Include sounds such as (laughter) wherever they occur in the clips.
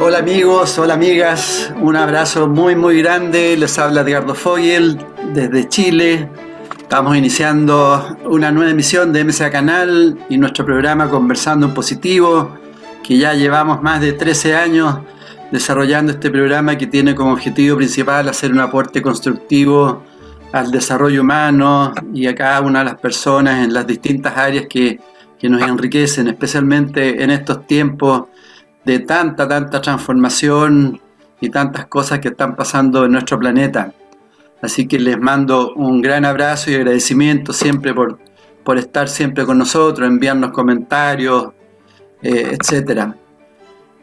Hola amigos, hola amigas, un abrazo muy muy grande. Les habla Edgardo Fogel desde Chile. Estamos iniciando una nueva emisión de MSA Canal y nuestro programa Conversando en Positivo, que ya llevamos más de 13 años desarrollando este programa que tiene como objetivo principal hacer un aporte constructivo al desarrollo humano y a cada una de las personas en las distintas áreas que, que nos enriquecen, especialmente en estos tiempos de tanta, tanta transformación y tantas cosas que están pasando en nuestro planeta. Así que les mando un gran abrazo y agradecimiento siempre por, por estar siempre con nosotros, enviarnos comentarios, eh, etc.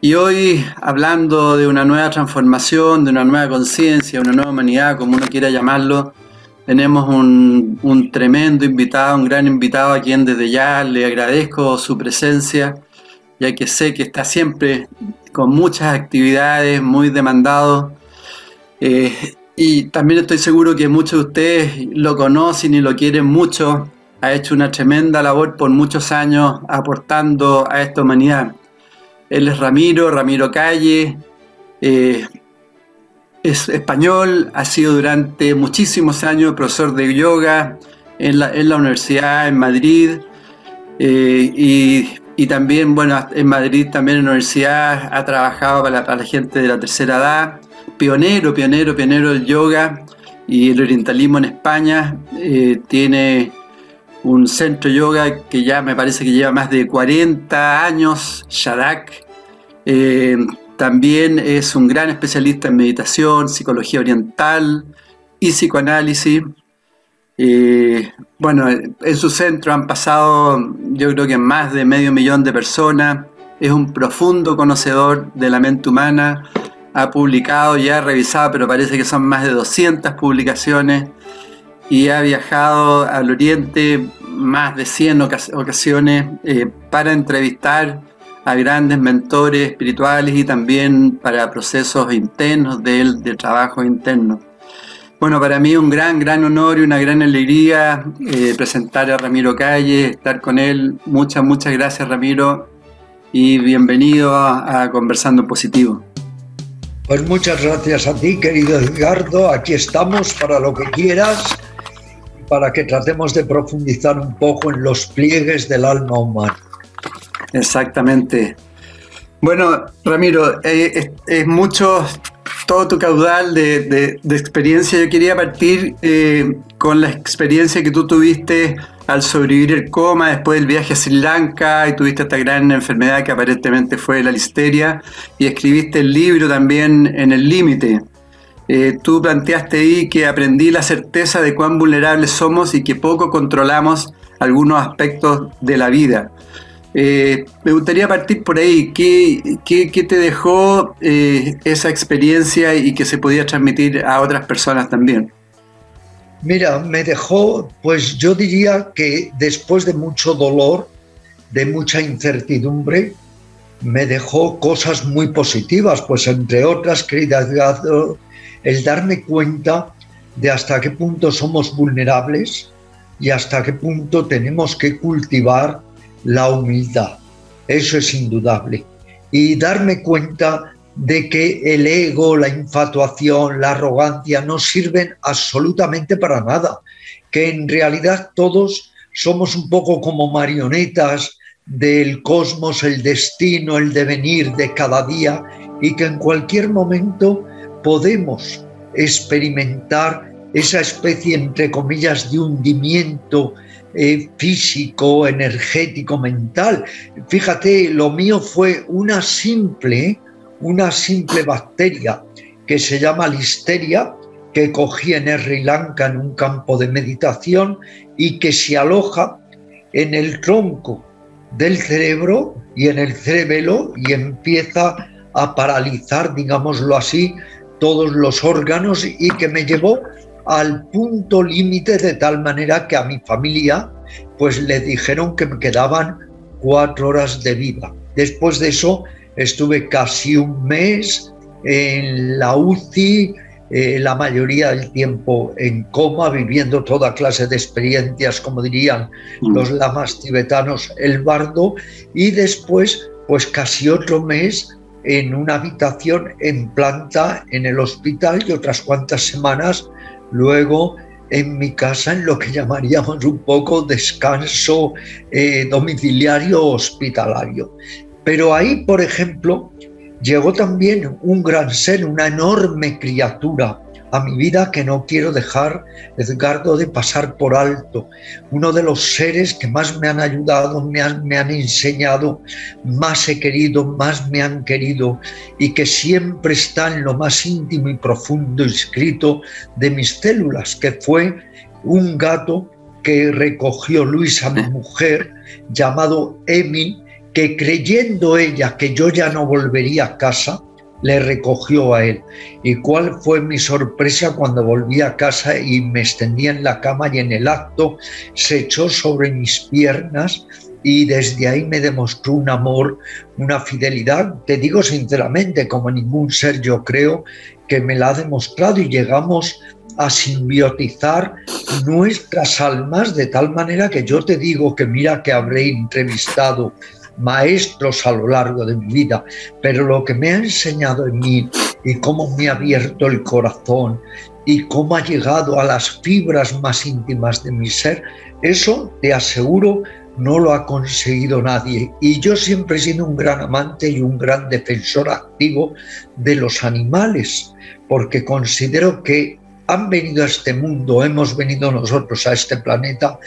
Y hoy, hablando de una nueva transformación, de una nueva conciencia, una nueva humanidad, como uno quiera llamarlo, tenemos un, un, tremendo invitado, un gran invitado a quien desde ya le agradezco su presencia ya que sé que está siempre con muchas actividades, muy demandado. Eh, y también estoy seguro que muchos de ustedes lo conocen y lo quieren mucho. Ha hecho una tremenda labor por muchos años aportando a esta humanidad. Él es Ramiro, Ramiro Calle, eh, es español, ha sido durante muchísimos años profesor de yoga en la, en la Universidad en Madrid eh, y y también, bueno, en Madrid también en la universidad ha trabajado para la, gente de la tercera edad, pionero, pionero, pionero del yoga y el orientalismo en España. Eh, tiene un centro yoga que ya me parece que lleva más de 40 años, Shadak. Eh, también es un gran especialista en meditación, psicología oriental y psicoanálisis. Eh, bueno, en su centro han pasado yo creo que más de medio millón de personas. Es un profundo conocedor de la mente humana. Ha publicado, ya ha revisado, pero parece que son más de 200 publicaciones. Y ha viajado al Oriente más de 100 ocasiones eh, para entrevistar a grandes mentores espirituales y también para procesos internos de él, de trabajo interno. Bueno, para mí un gran, gran honor y una gran alegría eh, presentar a Ramiro Calle, estar con él. Muchas, muchas gracias Ramiro y bienvenido a, Conversando Positivo. Pues muchas gracias a ti, querido Edgardo. Aquí estamos para lo que quieras, para que tratemos de profundizar un poco en los pliegues del alma humana. Exactamente. Bueno, Ramiro, eh, es mucho todo tu caudal de, experiencia. Yo quería partir eh, con la experiencia que tú tuviste al sobrevivir el coma después del viaje a Sri Lanka y tuviste esta gran enfermedad que aparentemente fue la listeria y escribiste el libro también en el límite. Eh, tú planteaste ahí que aprendí la certeza de cuán vulnerables somos y que poco controlamos algunos aspectos de la vida. Eh, me gustaría partir por ahí. ¿Qué, qué, te dejó eh, esa experiencia y que se podía transmitir a otras personas también? Mira, me dejó, pues yo diría que después de mucho dolor, de mucha incertidumbre, me dejó cosas muy positivas, pues entre otras, querida el darme cuenta de hasta qué punto somos vulnerables y hasta qué punto tenemos que cultivar la humildad. Eso es indudable. Y darme cuenta de que el ego, la infatuación, la arrogancia no sirven absolutamente para nada, que en realidad todos somos un poco como marionetas del cosmos, el destino, el devenir de cada día y que en cualquier momento podemos experimentar esa especie, entre comillas, de hundimiento eh, físico, energético, mental. Fíjate, lo mío fue una simple, una simple bacteria que se llama listeria, que cogí en Sri Lanka en un campo de meditación y que se aloja en el tronco del cerebro y en el cerebelo y empieza a paralizar, digámoslo así, todos los órganos y que me llevó al punto límite de tal manera que a mi familia pues le dijeron que me quedaban cuatro horas de vida. Después de eso estuve casi un mes en la UCI, eh, la mayoría del tiempo en coma, viviendo toda clase de experiencias, como dirían mm. los lamas tibetanos, el bardo, y después, pues casi otro mes en una habitación en planta en el hospital y otras cuantas semanas luego en mi casa en lo que llamaríamos un poco descanso eh, domiciliario hospitalario. Pero ahí, por ejemplo, llegó también un gran ser, una enorme criatura a mi vida que no quiero dejar, Edgardo, de pasar por alto. Uno de los seres que más me han ayudado, me han, me han enseñado, más he querido, más me han querido y que siempre está en lo más íntimo y profundo escrito de mis células, que fue un gato que recogió Luisa, mi mujer, llamado Emil, que creyendo ella que yo ya no volvería a casa, le recogió a él. ¿Y cuál fue mi sorpresa cuando volví a casa y me extendí en la cama y en el acto se echó sobre mis piernas y desde ahí me demostró un amor, una fidelidad, te digo sinceramente, como ningún ser yo creo que me la ha demostrado y llegamos a simbiotizar nuestras almas de tal manera que yo te digo que mira que habré entrevistado maestros a lo largo de mi vida, pero lo que me ha enseñado en mí y cómo me ha abierto el corazón y cómo ha llegado a las fibras más íntimas de mi ser, eso te aseguro no lo ha conseguido nadie. Y yo siempre he sido un gran amante y un gran defensor activo de los animales, porque considero que han venido a este mundo, hemos venido nosotros a este planeta,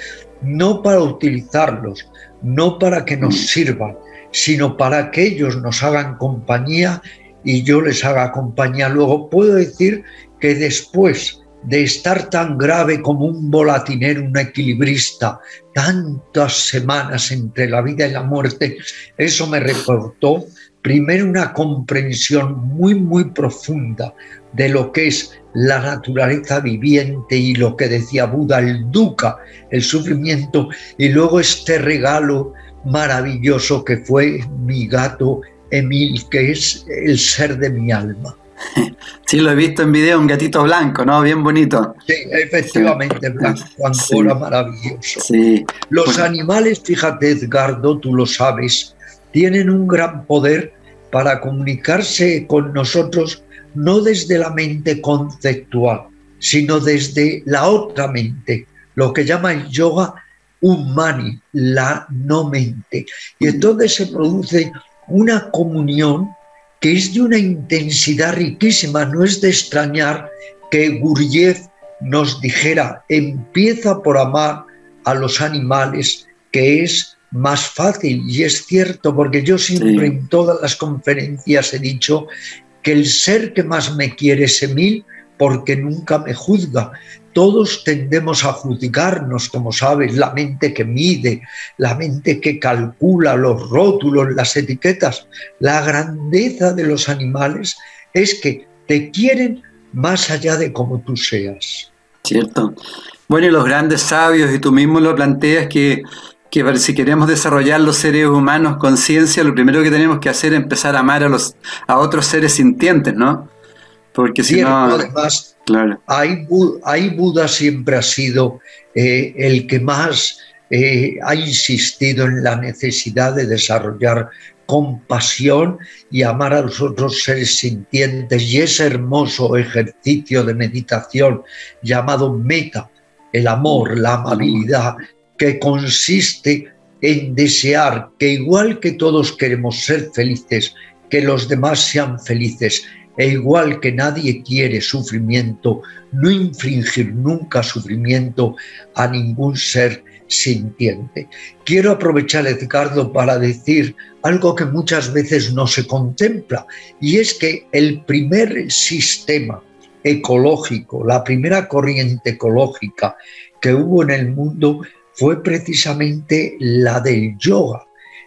no para utilizarlos, no para que nos sirvan, sino para que ellos nos hagan compañía y yo les haga compañía. Luego puedo decir que después de estar tan grave como un volatinero, un equilibrista, tantas semanas entre la vida y la muerte, eso me reportó primero una comprensión muy, muy profunda de lo que es la naturaleza viviente y lo que decía Buda, el dukkha, el sufrimiento, y luego este regalo maravilloso que fue mi gato Emil, que es el ser de mi alma. (laughs) Sí, lo he visto en video, un gatito blanco, ¿no? Bien bonito. Sí, efectivamente, blanco, Angola, maravilloso. Sí. Los pues animales, fíjate, Edgardo, tú lo sabes, tienen un gran poder para comunicarse con nosotros no desde la mente conceptual, sino desde la otra mente, lo que llama el yoga humani, la no mente. Y entonces se produce una comunión que es de una intensidad riquísima. No es de extrañar que Gurdjieff nos dijera, empieza por amar a los animales, que es más fácil. Y es cierto, porque yo siempre en todas las conferencias he dicho que el ser que más me quiere es Emil porque nunca me juzga. Todos tendemos a juzgarnos, como sabes, la mente que mide, la mente que calcula los rótulos, las etiquetas. La grandeza de los animales es que te quieren más allá de como tú seas. Cierto. Bueno, y los grandes sabios, y tú mismo lo planteas, que que si queremos desarrollar los seres humanos conciencia, lo primero que tenemos que hacer es empezar a amar a los a otros seres sintientes, ¿no? Porque si no, además, claro. ahí, Buda siempre ha sido eh, el que más eh, ha insistido en la necesidad de desarrollar compasión y amar a los otros seres sintientes y ese hermoso ejercicio de meditación llamado meta, el amor, la amabilidad, que consiste en desear que igual que todos queremos ser felices, que los demás sean felices, e igual que nadie quiere sufrimiento, no infringir nunca sufrimiento a ningún ser sintiente. Quiero aprovechar, Edgardo, para decir algo que muchas veces no se contempla, y es que el primer sistema ecológico, la primera corriente ecológica que hubo en el mundo fue precisamente la del yoga.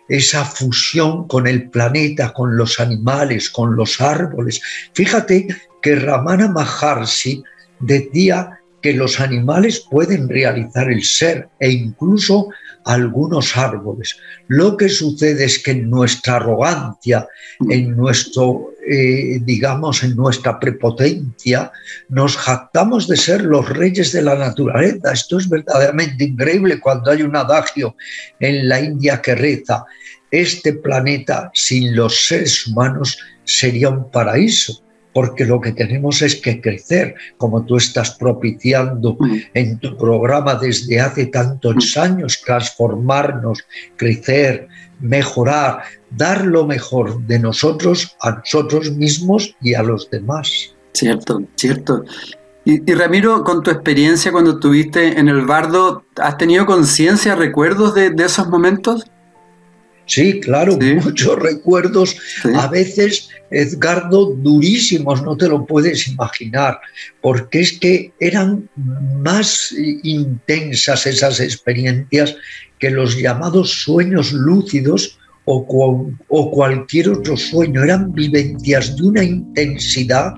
esa fusión con el planeta, con los animales, con los árboles. Fíjate que Ramana Maharshi decía que los animales pueden realizar el ser e incluso algunos árboles. Lo que sucede es que en nuestra arrogancia, en nuestro, eh, digamos, en nuestra prepotencia, nos jactamos de ser los reyes de la naturaleza. Esto es verdaderamente increíble cuando hay un adagio en la India que reza, este planeta sin los seres humanos sería un paraíso porque lo que tenemos es que crecer, como tú estás propiciando en tu programa desde hace tantos años, transformarnos, crecer, mejorar, dar lo mejor de nosotros a nosotros mismos y a los demás. Cierto, cierto. Y, Ramiro, con tu experiencia cuando estuviste en el bardo, ¿has tenido conciencia, recuerdos de esos momentos? Sí, claro, muchos (laughs) recuerdos, a veces, Edgardo, durísimos, no te lo puedes imaginar, porque es que eran más intensas esas experiencias que los llamados sueños lúcidos o, o cualquier otro sueño, eran vivencias de una intensidad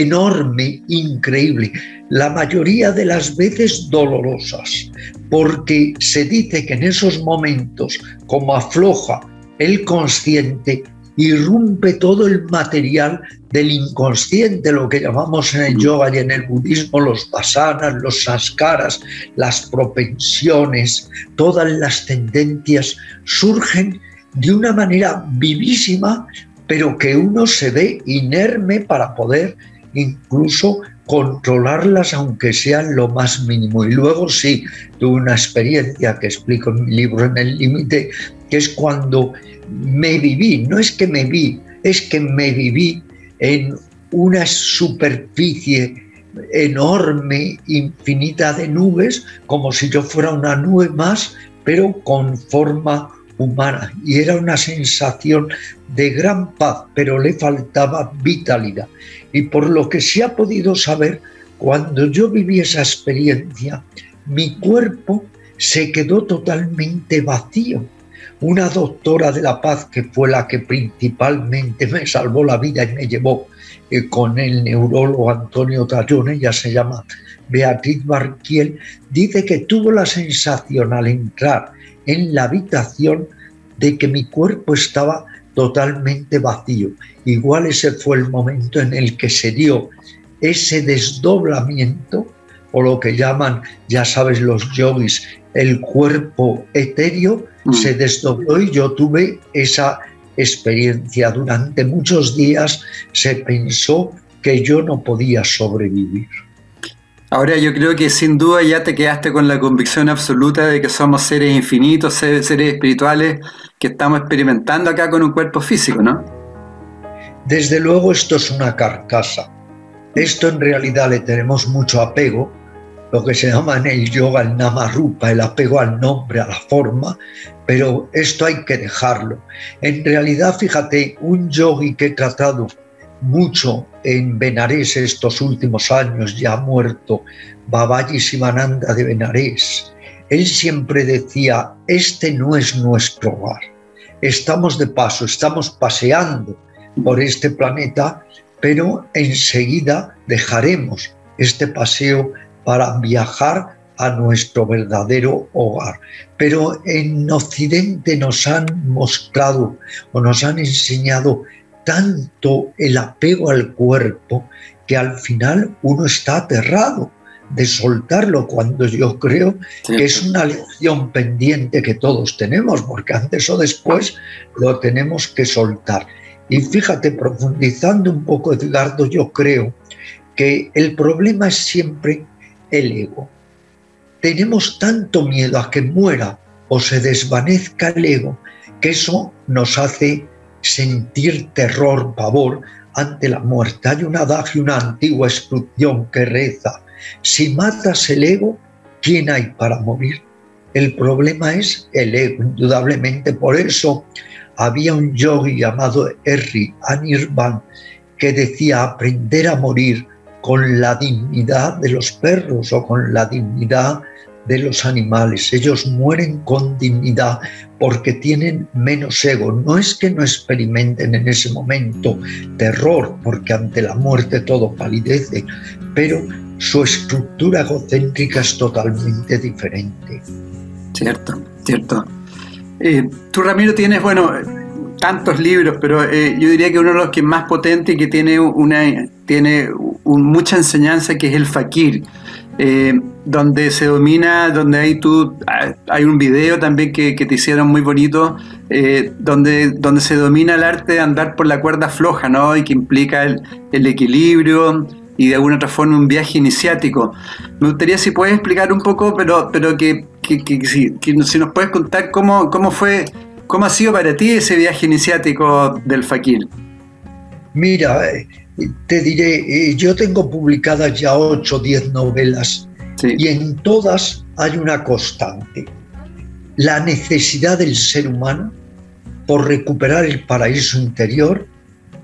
enorme, increíble, la mayoría de las veces dolorosas, porque se dice que en esos momentos, como afloja el consciente, irrumpe todo el material del inconsciente, lo que llamamos en el yoga y en el budismo los vasanas, los saskaras, las propensiones, todas las tendencias surgen de una manera vivísima, pero que uno se ve inerme para poder incluso controlarlas aunque sean lo más mínimo. Y luego sí, tuve una experiencia que explico en mi libro En el Límite, que es cuando me viví, no es que me vi, es que me viví en una superficie enorme, infinita de nubes, como si yo fuera una nube más, pero con forma humana. Y era una sensación de gran paz, pero le faltaba vitalidad. Y por lo que se ha podido saber, cuando yo viví esa experiencia, mi cuerpo se quedó totalmente vacío. Una doctora de la paz, que fue la que principalmente me salvó la vida y me llevó eh, con el neurólogo Antonio Tallone, ella se llama Beatriz Barquiel, dice que tuvo la sensación al entrar en la habitación de que mi cuerpo estaba totalmente vacío. Igual ese fue el momento en el que se dio ese desdoblamiento, o lo que llaman, ya sabes, los yogis, el cuerpo etéreo, mm. se desdobló y yo tuve esa experiencia. Durante muchos días se pensó que yo no podía sobrevivir. Ahora yo creo que sin duda ya te quedaste con la convicción absoluta de que somos seres infinitos, seres, espirituales que estamos experimentando acá con un cuerpo físico, ¿no? Desde luego esto es una carcasa. Esto en realidad le tenemos mucho apego, lo que se llama en el yoga el namarupa, el apego al nombre, a la forma, pero esto hay que dejarlo. En realidad, fíjate, un yogi que he tratado mucho en Benarés estos últimos años, ya muerto, Babaji Sivananda de Benarés. Él siempre decía, este no es nuestro hogar. Estamos de paso, estamos paseando por este planeta, pero enseguida dejaremos este paseo para viajar a nuestro verdadero hogar. Pero en Occidente nos han mostrado o nos han enseñado tanto el apego al cuerpo que al final uno está aterrado de soltarlo cuando yo creo que es una lección pendiente que todos tenemos, porque antes o después lo tenemos que soltar. Y fíjate, profundizando un poco, Edgardo, yo creo que el problema es siempre el ego. Tenemos tanto miedo a que muera o se desvanezca el ego que eso nos hace sentir terror, pavor ante la muerte. Hay un adagio, una antigua instrucción que reza, si matas el ego, ¿quién hay para morir? El problema es el ego, indudablemente. Por eso había un yogi llamado Erri Anirban que decía aprender a morir con la dignidad de los perros o con la dignidad de los animales. Ellos mueren con dignidad porque tienen menos ego. No es que no experimenten en ese momento terror, porque ante la muerte todo palidece, pero su estructura egocéntrica es totalmente diferente. Cierto, cierto. Eh, tú, Ramiro, tienes, bueno, tantos libros, pero eh, yo diría que uno de los que más potente y que tiene, una, tiene mucha enseñanza, que es el fakir. Eh, donde se domina, donde hay tú, hay un video también que, te hicieron muy bonito, eh, donde, donde se domina el arte de andar por la cuerda floja, ¿no? Y que implica el, equilibrio y de alguna otra forma un viaje iniciático. Me gustaría si puedes explicar un poco, pero, pero que, si, nos puedes contar cómo, cómo fue, cómo ha sido para ti ese viaje iniciático del Fakir. Mira, eh, te diré, eh, yo tengo publicadas ya 8 o 10 novelas y en todas hay una constante, la necesidad del ser humano por recuperar el paraíso interior,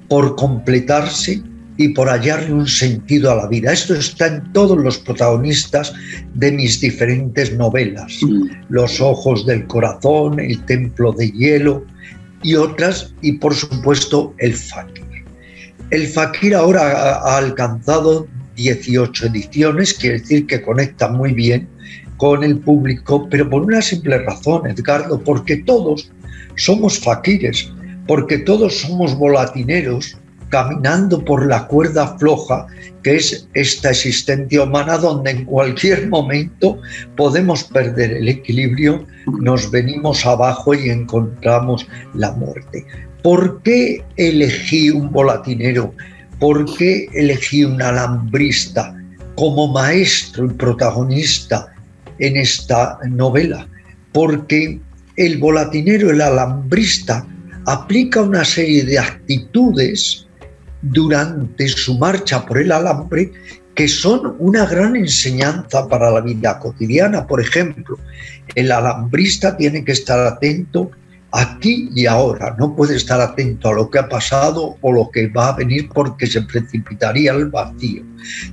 por completarse y por hallarle un sentido a la vida. Esto está en todos los protagonistas de mis diferentes novelas. Mm. Los ojos del corazón, El templo de hielo y otras, y por supuesto el fakir. El Fakir ahora ha, alcanzado 18 ediciones, quiere decir que conecta muy bien con el público, pero por una simple razón, Edgardo, porque todos somos fakires, porque todos somos volatineros caminando por la cuerda floja que es esta existencia humana donde en cualquier momento podemos perder el equilibrio, nos venimos abajo y encontramos la muerte. ¿Por qué elegí un volatinero? ¿Por qué elegí un alambrista como maestro y protagonista en esta novela? Porque el volatinero, el alambrista, aplica una serie de actitudes durante su marcha por el alambre que son una gran enseñanza para la vida cotidiana. Por ejemplo, el alambrista tiene que estar atento aquí y ahora. No puede estar atento a lo que ha pasado o lo que va a venir porque se precipitaría al vacío.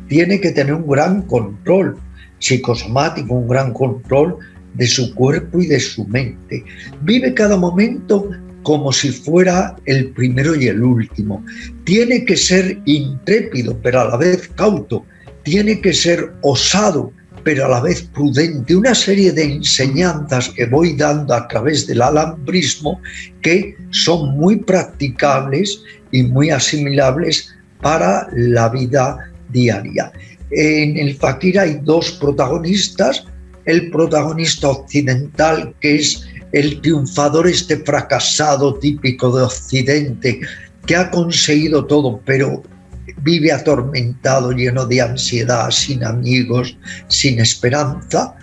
Tiene que tener un gran control psicosomático, un gran control de su cuerpo y de su mente. Vive cada momento como si fuera el primero y el último. Tiene que ser intrépido, pero a la vez cauto. Tiene que ser osado, pero a la vez prudente, una serie de enseñanzas que voy dando a través del alambrismo que son muy practicables y muy asimilables para la vida diaria. En el Fakir hay dos protagonistas, el protagonista occidental que es el triunfador, este fracasado típico de Occidente, que ha conseguido todo, pero vive atormentado, lleno de ansiedad, sin amigos, sin esperanza,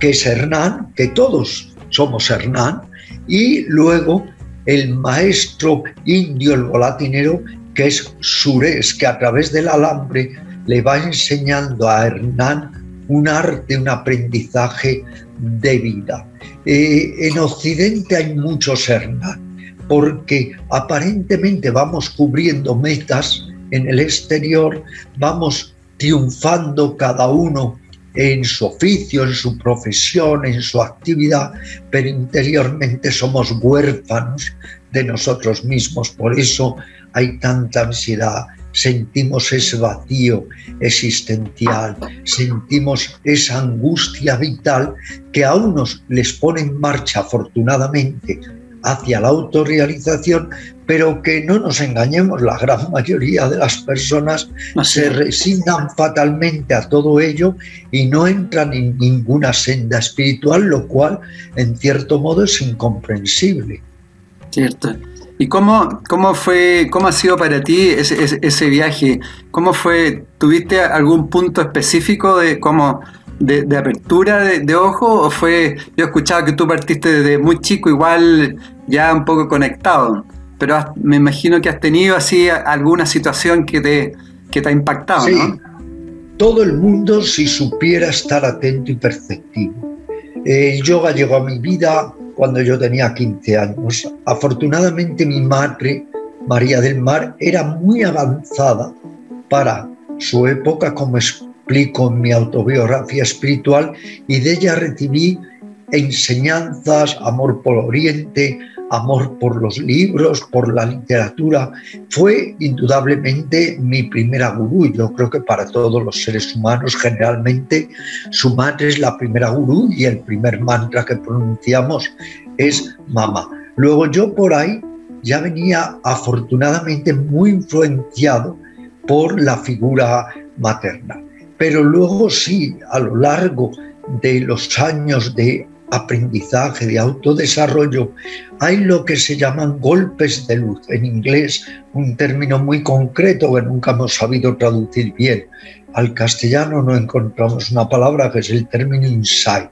que es Hernán, que todos somos Hernán, y luego el maestro indio, el volatinero, que es Sures, que a través del alambre le va enseñando a Hernán un arte, un aprendizaje de vida. Eh, en Occidente hay muchos Hernán, porque aparentemente vamos cubriendo metas en el exterior, vamos triunfando cada uno en su oficio, en su profesión, en su actividad, pero interiormente somos huérfanos de nosotros mismos. Por eso hay tanta ansiedad, sentimos ese vacío existencial, sentimos esa angustia vital que a unos les pone en marcha afortunadamente hacia la autorrealización, pero que no nos engañemos, la gran mayoría de las personas se resignan fatalmente a todo ello y no entran en ninguna senda espiritual, lo cual en cierto modo es incomprensible. Cierto. ¿Y cómo, cómo fue, cómo ha sido para ti ese, ese, viaje? ¿Cómo fue? ¿Tuviste algún punto específico de cómo de, apertura de, de, ojo o fue, yo escuchaba que tú partiste desde muy chico igual ya un poco conectado, pero me imagino que has tenido así alguna situación que te, que te ha impactado, sí. Todo el mundo si supiera estar atento y perceptivo. El yoga llegó a mi vida cuando yo tenía 15 años. Afortunadamente mi madre, María del Mar, era muy avanzada para su época como explico en mi autobiografía espiritual y de ella recibí enseñanzas, amor por Oriente, amor por los libros, por la literatura. Fue indudablemente mi primera gurú. Yo creo que para todos los seres humanos generalmente su madre es la primera gurú y el primer mantra que pronunciamos es mamá. Luego yo por ahí ya venía afortunadamente muy influenciado por la figura materna. Pero luego sí, a lo largo de los años de aprendizaje, de autodesarrollo, hay lo que se llaman golpes de luz, en inglés un término muy concreto que nunca hemos sabido traducir bien. Al castellano no encontramos una palabra que es el término insight.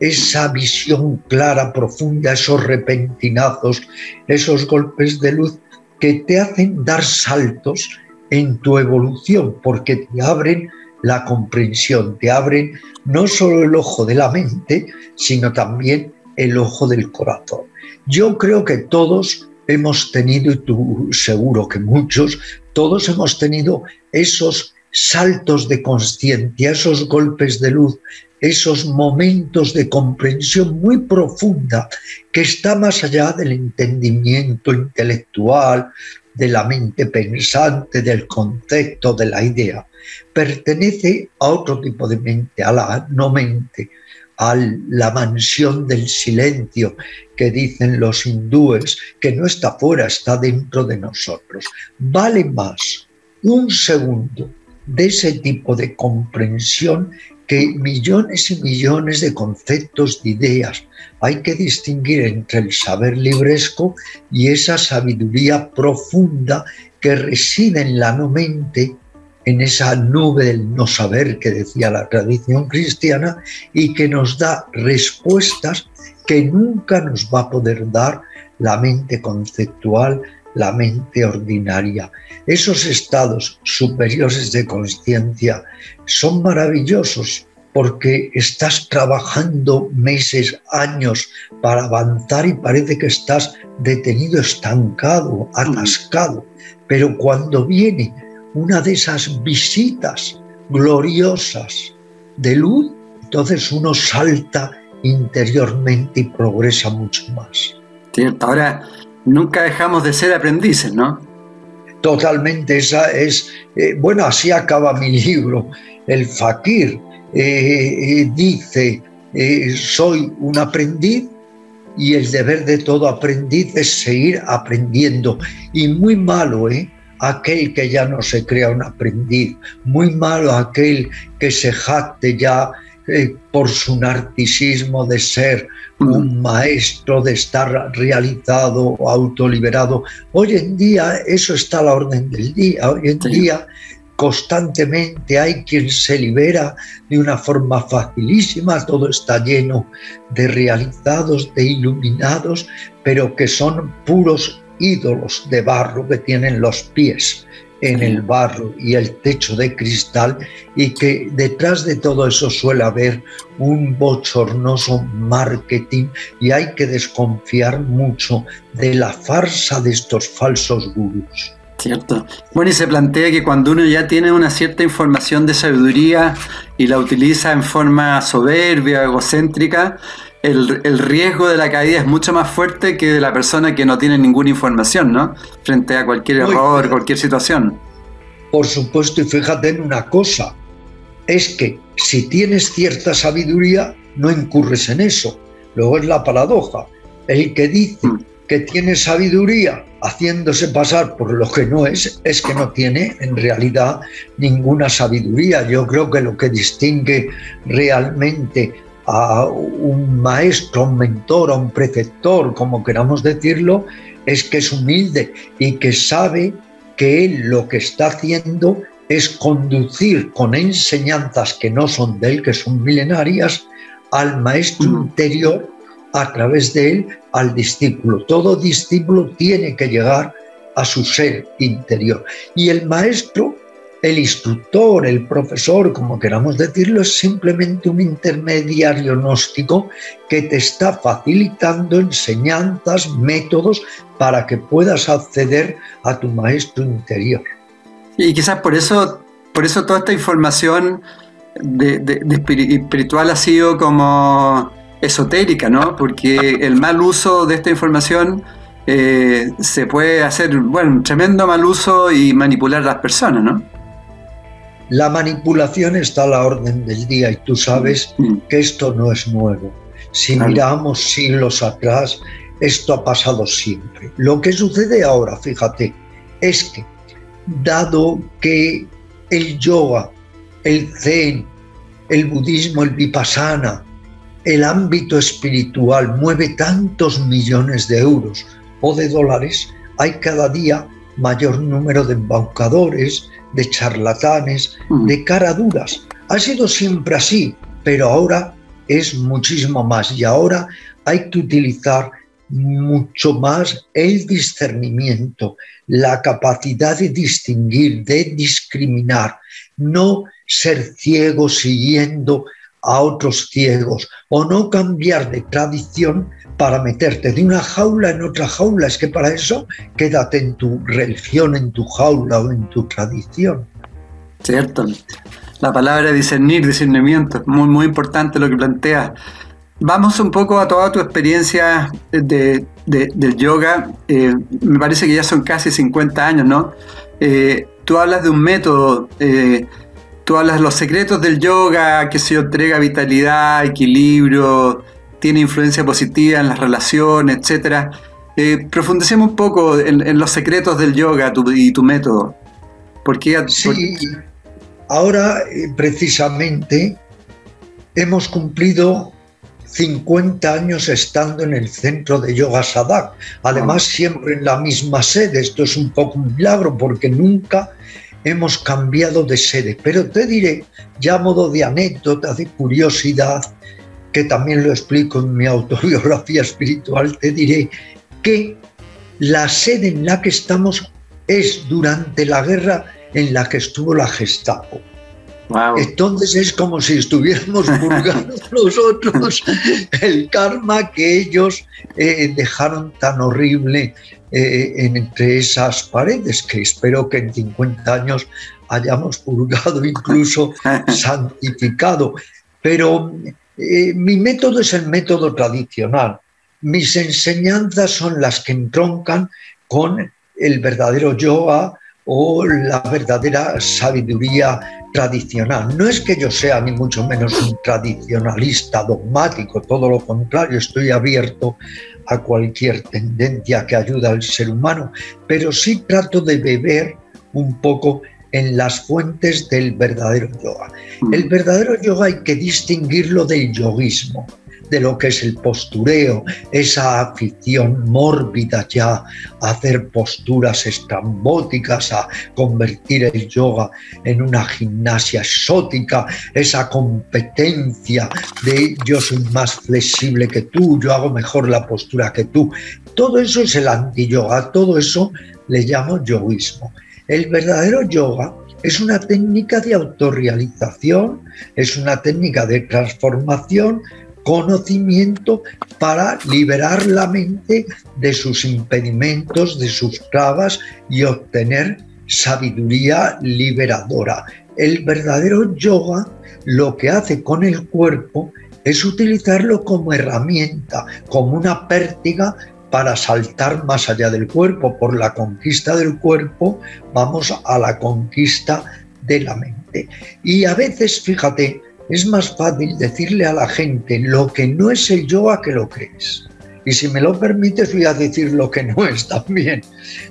Esa visión clara, profunda, esos repentinazos, esos golpes de luz que te hacen dar saltos en tu evolución porque te abren la comprensión, te abren no solo el ojo de la mente, sino también el ojo del corazón. Yo creo que todos hemos tenido, y tú seguro que muchos, todos hemos tenido esos saltos de conciencia, esos golpes de luz, esos momentos de comprensión muy profunda que está más allá del entendimiento intelectual, de la mente pensante, del concepto, de la idea. Pertenece a otro tipo de mente, a la no mente, a la mansión del silencio que dicen los hindúes, que no está fuera, está dentro de nosotros. Vale más un segundo de ese tipo de comprensión que millones y millones de conceptos, de ideas. Hay que distinguir entre el saber libresco y esa sabiduría profunda que reside en la no mente, en esa nube del no saber que decía la tradición cristiana y que nos da respuestas que nunca nos va a poder dar la mente conceptual, la mente ordinaria. Esos estados superiores de conciencia son maravillosos porque estás trabajando meses, años para avanzar y parece que estás detenido, estancado, atascado. Pero cuando viene una de esas visitas gloriosas de luz, entonces uno salta interiormente y progresa mucho más. Cierto, ahora nunca dejamos de ser aprendices, ¿no? Totalmente, esa es, eh, bueno, así acaba mi libro, El Fakir. Eh, eh, dice, soy un aprendiz y el deber de todo aprendiz es seguir aprendiendo. Y muy malo, ¿eh? Aquel que ya no se crea un aprendiz, muy malo aquel que se jacte ya por su narcisismo de ser un maestro, de estar realizado, autoliberado. Hoy en día eso está a la orden del día. Hoy en día constantemente hay quien se libera de una forma facilísima, todo está lleno de realizados, de iluminados, pero que son puros ídolos de barro que tienen los pies en el barro y el techo de cristal y que detrás de todo eso suele haber un bochornoso marketing y hay que desconfiar mucho de la farsa de estos falsos gurús. Cierto. Bueno, y se plantea que cuando uno ya tiene una cierta información de sabiduría y la utiliza en forma soberbia, egocéntrica, el, el, riesgo de la caída es mucho más fuerte que de la persona que no tiene ninguna información, ¿no? Frente a cualquier error, cualquier situación. Por supuesto, y fíjate en una cosa, es que si tienes cierta sabiduría, no incurres en eso. Luego es la paradoja. El que dice mm. que tiene sabiduría haciéndose pasar por lo que no es, es que no tiene en realidad ninguna sabiduría. Yo creo que lo que distingue realmente a un maestro, a un mentor, a un preceptor, como queramos decirlo, es que es humilde y que sabe que él lo que está haciendo es conducir con enseñanzas que no son de él, que son milenarias, al maestro interior a través de él al discípulo. Todo discípulo tiene que llegar a su ser interior. Y el maestro el instructor, el profesor, como queramos decirlo, es simplemente un intermediario gnóstico que te está facilitando enseñanzas, métodos para que puedas acceder a tu maestro interior. Y quizás por eso por eso toda esta información espiritual ha sido como esotérica, ¿no? Porque el mal uso de esta información eh, se puede hacer, bueno, un tremendo mal uso y manipular a las personas, ¿no? La manipulación está a la orden del día y tú sabes mm. que esto no es nuevo. Si miramos siglos atrás, esto ha pasado siempre. Lo que sucede ahora, fíjate, es que dado que el yoga, el zen, el budismo, el vipassana, el ámbito espiritual mueve tantos millones de euros o de dólares, hay cada día mayor número de embaucadores, de charlatanes, mm. de caraduras. Ha sido siempre así, pero ahora es muchísimo más y ahora hay que utilizar mucho más el discernimiento, la capacidad de distinguir, de discriminar, no ser ciego siguiendo a otros ciegos o no cambiar de tradición para meterte de una jaula en otra jaula. Es que para eso quédate en tu religión, en tu jaula o en tu tradición. Cierto. La palabra discernir, discernimiento, muy, muy importante lo que planteas. Vamos un poco a toda tu experiencia de, del yoga. Eh, me parece que ya son casi 50 años, ¿no? Eh, tú hablas de un método, eh, tú hablas los secretos del yoga, que se entrega vitalidad, equilibrio, tiene influencia positiva en las relaciones, etc. profundicemos un poco en, los secretos del yoga y tu método. Porque, sí, ahora precisamente hemos cumplido 50 años estando en el centro de Yoga Sadak. Además, siempre en la misma sede. Esto es un poco un milagro porque nunca hemos cambiado de sede. Pero te diré, ya a modo de anécdota, de curiosidad, que también lo explico en mi autobiografía espiritual, te diré que la sede en la que estamos es durante la guerra en la que estuvo la Gestapo. Entonces es como si estuviéramos (laughs) purgando nosotros el karma que ellos eh, dejaron tan horrible eh, entre esas paredes, que espero que en 50 años hayamos purgado, (laughs) incluso (laughs) santificado. Pero eh, mi método es el método tradicional. Mis enseñanzas son las que entroncan con el verdadero yoga o la verdadera sabiduría tradicional. No es que yo sea ni mucho menos un tradicionalista dogmático, todo lo contrario, estoy abierto a cualquier tendencia que ayude al ser humano, pero sí trato de beber un poco en las fuentes del verdadero yoga. Mm. El verdadero yoga hay que distinguirlo del yoguismo de lo que es el postureo, esa afición mórbida ya a hacer posturas estrambóticas, a convertir el yoga en una gimnasia exótica, esa competencia de yo soy más flexible que tú, yo hago mejor la postura que tú. Todo eso es el anti-yoga, todo eso le llamo yoguismo. El verdadero yoga es una técnica de autorrealización, es una técnica de transformación conocimiento para liberar la mente de sus impedimentos, de sus trabas y obtener sabiduría liberadora. El verdadero yoga lo que hace con el cuerpo es utilizarlo como herramienta, como una pértiga para saltar más allá del cuerpo. Por la conquista del cuerpo vamos a la conquista de la mente. Y a veces, fíjate, es más fácil decirle a la gente lo que no es el yoga que lo que es. Y si me lo permites, voy a decir lo que no es también.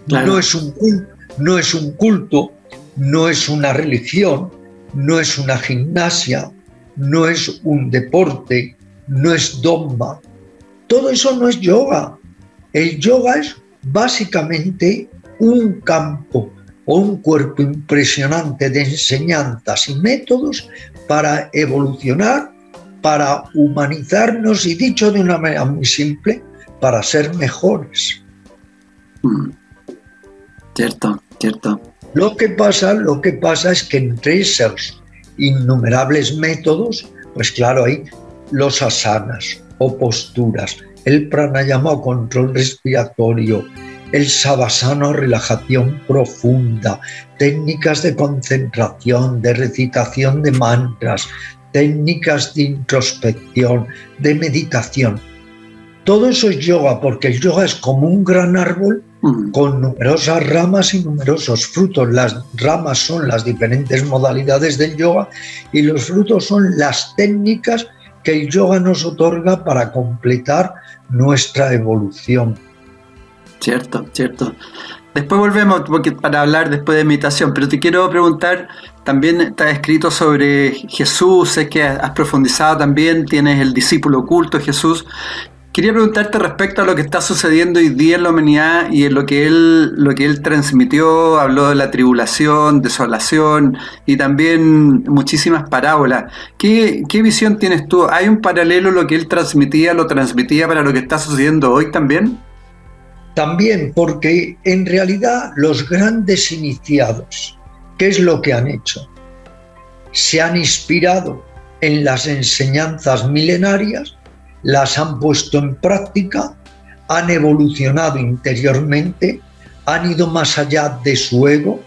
No, es un, no es un culto, no es una religión, no es una gimnasia, no es un deporte, no es dogma. Todo eso no es yoga. El yoga es básicamente un campo o un cuerpo impresionante de enseñanzas y métodos para evolucionar, para humanizarnos y dicho de una manera muy simple, para ser mejores. Mm. Cierto, cierto. Lo que pasa, lo que pasa es que entre esos innumerables métodos, pues claro, hay los asanas o posturas, el pranayama o control respiratorio, el sabasano, relajación profunda, técnicas de concentración, de recitación de mantras, técnicas de introspección, de meditación. Todo eso es yoga, porque el yoga es como un gran árbol con numerosas ramas y numerosos frutos. Las ramas son las diferentes modalidades del yoga y los frutos son las técnicas que el yoga nos otorga para completar nuestra evolución. Cierto, cierto. Después volvemos porque, para hablar después de meditación, pero te quiero preguntar, también está escrito sobre Jesús, sé que has profundizado también, tienes el discípulo oculto Jesús. Quería preguntarte respecto a lo que está sucediendo hoy día en la humanidad y en lo que él, lo que él transmitió, habló de la tribulación, desolación y también muchísimas parábolas. ¿Qué, ¿Qué visión tienes tú? ¿Hay un paralelo lo que él transmitía, lo transmitía para lo que está sucediendo hoy también? También porque en realidad los grandes iniciados, ¿qué es lo que han hecho? Se han inspirado en las enseñanzas milenarias, las han puesto en práctica, han evolucionado interiormente, han ido más allá de su ego,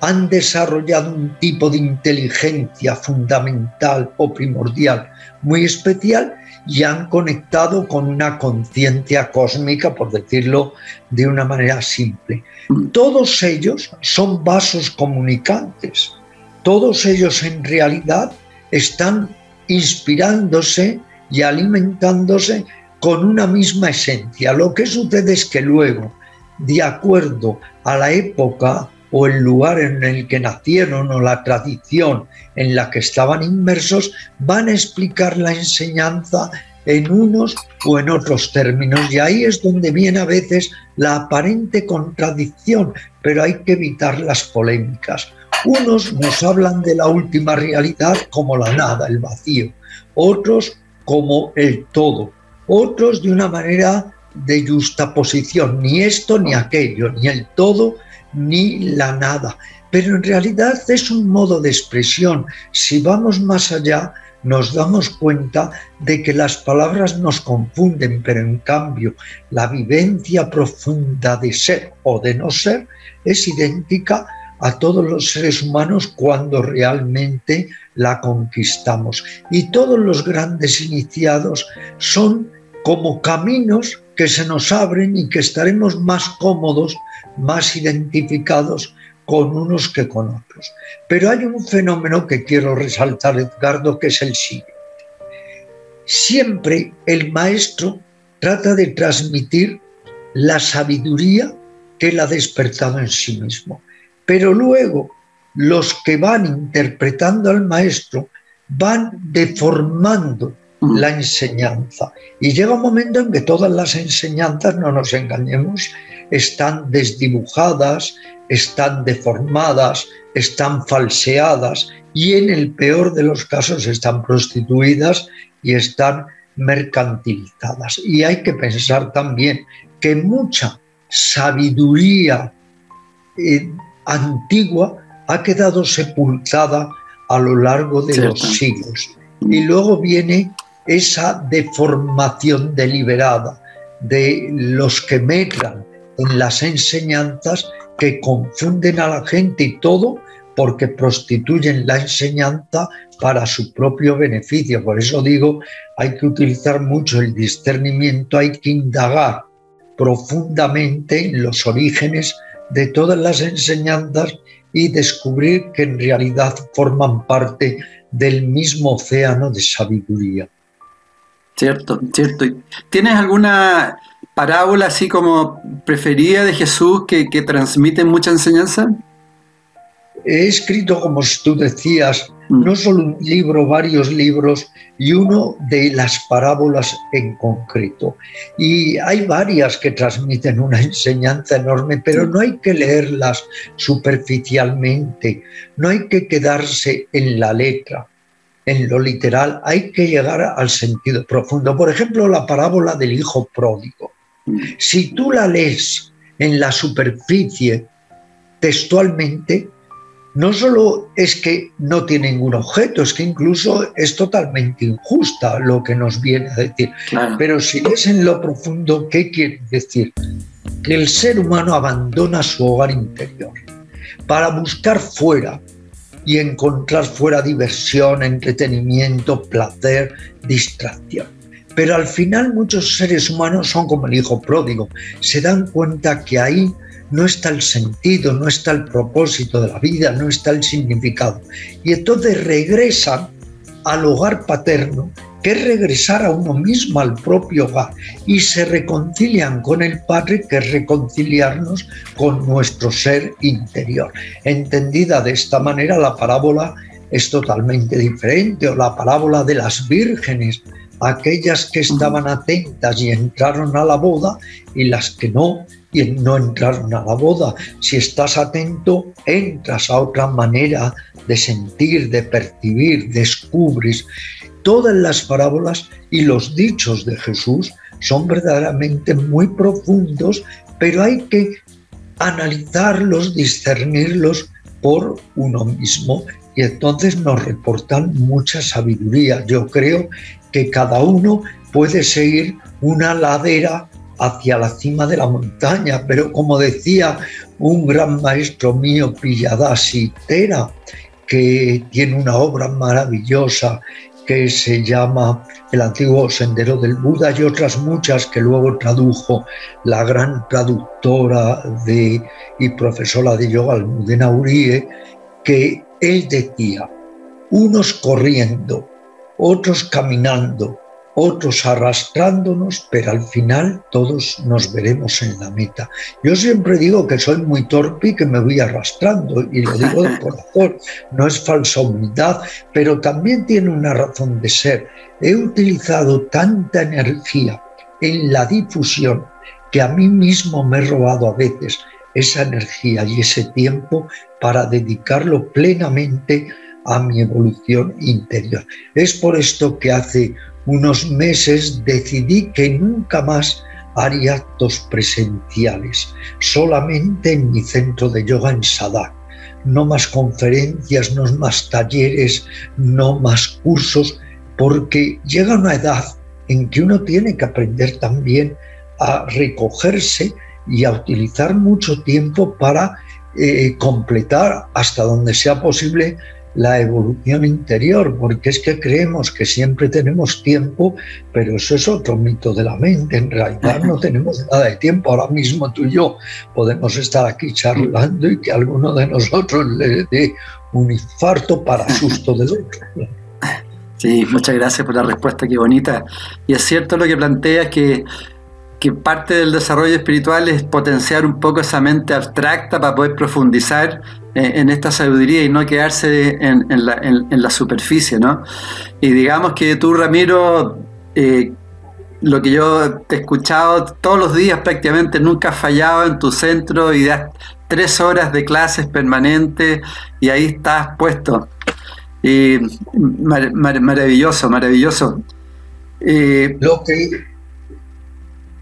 han desarrollado un tipo de inteligencia fundamental o primordial muy especial y han conectado con una conciencia cósmica, por decirlo de una manera simple. Todos ellos son vasos comunicantes, todos ellos en realidad están inspirándose y alimentándose con una misma esencia. Lo que sucede es que luego, de acuerdo a la época o el lugar en el que nacieron o la tradición en la que estaban inmersos, van a explicar la enseñanza en unos o en otros términos. Y ahí es donde viene a veces la aparente contradicción, pero hay que evitar las polémicas. Unos nos hablan de la última realidad como la nada, el vacío, otros como el todo, otros de una manera de justa posición, ni esto ni aquello, ni el todo ni la nada. Pero en realidad es un modo de expresión. Si vamos más allá, nos damos cuenta de que las palabras nos confunden, pero en cambio la vivencia profunda de ser o de no ser es idéntica a todos los seres humanos cuando realmente la conquistamos. Y todos los grandes iniciados son como caminos que se nos abren y que estaremos más cómodos, más identificados con unos que con otros. Pero hay un fenómeno que quiero resaltar, Edgardo, que es el siguiente. Siempre el maestro trata de transmitir la sabiduría que él ha despertado en sí mismo. Pero luego los que van interpretando al maestro van deformando mm. la enseñanza. Y llega un momento en que todas las enseñanzas, no nos engañemos, están desdibujadas, están deformadas, están falseadas y en el peor de los casos están prostituidas y están mercantilizadas. Y hay que pensar también que mucha sabiduría eh, antigua ha quedado sepultada a lo largo de los siglos. Y luego viene esa deformación deliberada de los que mezclan en las enseñanzas que confunden a la gente y todo porque prostituyen la enseñanza para su propio beneficio. Por eso digo, hay que utilizar mucho el discernimiento, hay que indagar profundamente en los orígenes de todas las enseñanzas y descubrir que en realidad forman parte del mismo océano de sabiduría. Cierto, cierto. ¿Tienes alguna parábola así como preferida de Jesús que, que transmite mucha enseñanza? He escrito, como tú decías, mm. no solo un libro, varios libros y uno de las parábolas en concreto. Y hay varias que transmiten una enseñanza enorme, pero no hay que leerlas superficialmente, no hay que quedarse en la letra, en lo literal, hay que llegar al sentido profundo. Por ejemplo, la parábola del hijo pródigo. Si tú la lees en la superficie textualmente, no solo es que no tiene ningún objeto, es que incluso es totalmente injusta lo que nos viene a decir. Pero si lees en lo profundo, ¿qué quiere decir? que el ser humano abandona su hogar interior para buscar fuera y encontrar fuera diversión, entretenimiento, placer, distracción. Pero al final muchos seres humanos son como el hijo pródigo, se dan cuenta que ahí no está el sentido, no está el propósito de la vida, no está el significado. Y entonces regresan al hogar paterno, que es regresar a uno mismo, al propio hogar, y se reconcilian con el Padre, que es reconciliarnos con nuestro ser interior. Entendida de esta manera, la parábola es totalmente diferente, o la parábola de las vírgenes, aquellas que estaban atentas y entraron a la boda, y las que no, y no entraron a la boda. Si estás atento, entras a otra manera de sentir, de percibir, descubres. Todas las parábolas y los dichos de Jesús son verdaderamente muy profundos, pero hay que analizarlos, discernirlos por uno mismo y entonces nos reportan mucha sabiduría. Yo creo que cada uno puede seguir una ladera hacia la cima de la montaña, pero como decía un gran maestro mío, Pilladasi Tera, que tiene una obra maravillosa que se llama El antiguo sendero del Buda y otras muchas que luego tradujo la gran traductora de, y profesora de yoga, Almudena Urie, que él decía, unos corriendo, otros caminando, otros arrastrándonos, pero al final todos nos veremos en la meta. Yo siempre digo que soy muy torpe y que me voy arrastrando, y lo digo de (laughs) corazón, no es falsa humildad, pero también tiene una razón de ser. He utilizado tanta energía en la difusión que a mí mismo me he robado a veces esa energía y ese tiempo para dedicarlo plenamente a mi evolución interior. Es por esto que hace unos meses decidí que nunca más haría actos presenciales, solamente en mi centro de yoga en Sadak. No más conferencias, no más talleres, no más cursos, porque llega una edad en que uno tiene que aprender también a recogerse y a utilizar mucho tiempo para eh, completar hasta donde sea posible la evolución interior, porque es que creemos que siempre tenemos tiempo, pero eso es otro mito de la mente. En realidad no (laughs) tenemos nada de tiempo. Ahora mismo tú y yo podemos estar aquí charlando y que alguno de nosotros le dé un infarto para (laughs) susto del otro. Sí, muchas gracias por la respuesta, qué bonita. Y es cierto lo que planteas que que parte del desarrollo espiritual es potenciar un poco esa mente abstracta para poder profundizar en, esta sabiduría y no quedarse en, la, superficie, ¿no? Y digamos que tú, Ramiro, eh, lo que yo te he escuchado todos los días prácticamente, nunca has fallado en tu centro y das tres horas de clases permanentes y ahí estás puesto. Maravilloso, maravilloso. Eh, lo que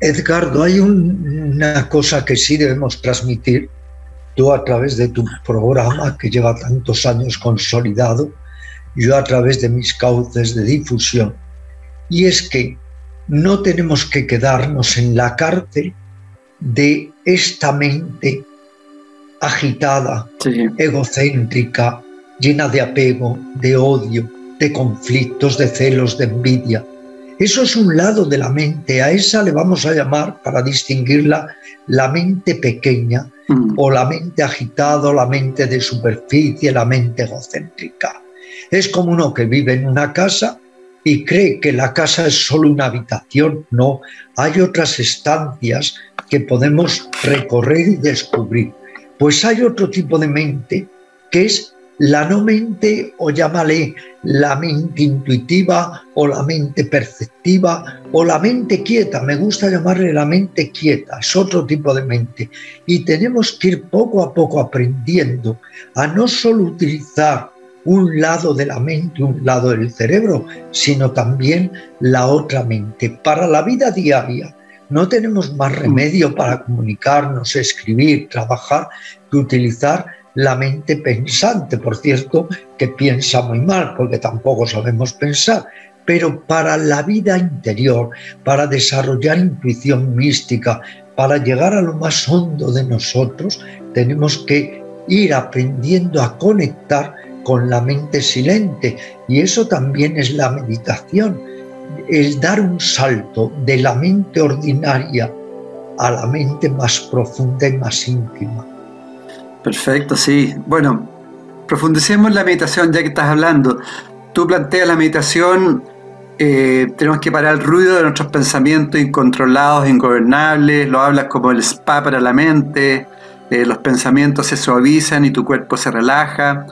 Edgardo, hay una cosa que sí debemos transmitir, tú a través de tu programa que lleva tantos años consolidado, yo a través de mis cauces de difusión, y es que no tenemos que quedarnos en la cárcel de esta mente agitada, egocéntrica, llena de apego, de odio, de conflictos, de celos, de envidia. Eso es un lado de la mente, a esa le vamos a llamar, para distinguirla, la mente pequeña mm. o la mente agitada, la mente de superficie, la mente egocéntrica. Es como uno que vive en una casa y cree que la casa es solo una habitación. No, hay otras estancias que podemos recorrer y descubrir. Pues hay otro tipo de mente que es la no mente, o llámale la mente intuitiva, o la mente perceptiva, o la mente quieta, me gusta llamarle la mente quieta, es otro tipo de mente. Y tenemos que ir poco a poco aprendiendo a no solo utilizar un lado de la mente, un lado del cerebro, sino también la otra mente. Para la vida diaria no tenemos más remedio para comunicarnos, escribir, trabajar que utilizar la mente pensante, por cierto, que piensa muy mal, porque tampoco sabemos pensar, pero para la vida interior, para desarrollar intuición mística, para llegar a lo más hondo de nosotros, tenemos que ir aprendiendo a conectar con la mente silente. Y eso también es la meditación, el dar un salto de la mente ordinaria a la mente más profunda y más íntima. Perfecto, sí. Bueno, profundicemos en la meditación ya que estás hablando. Tú planteas la meditación, eh, tenemos que parar el ruido de nuestros pensamientos incontrolados, ingobernables, lo hablas como el spa para la mente, eh, los pensamientos se suavizan y tu cuerpo se relaja.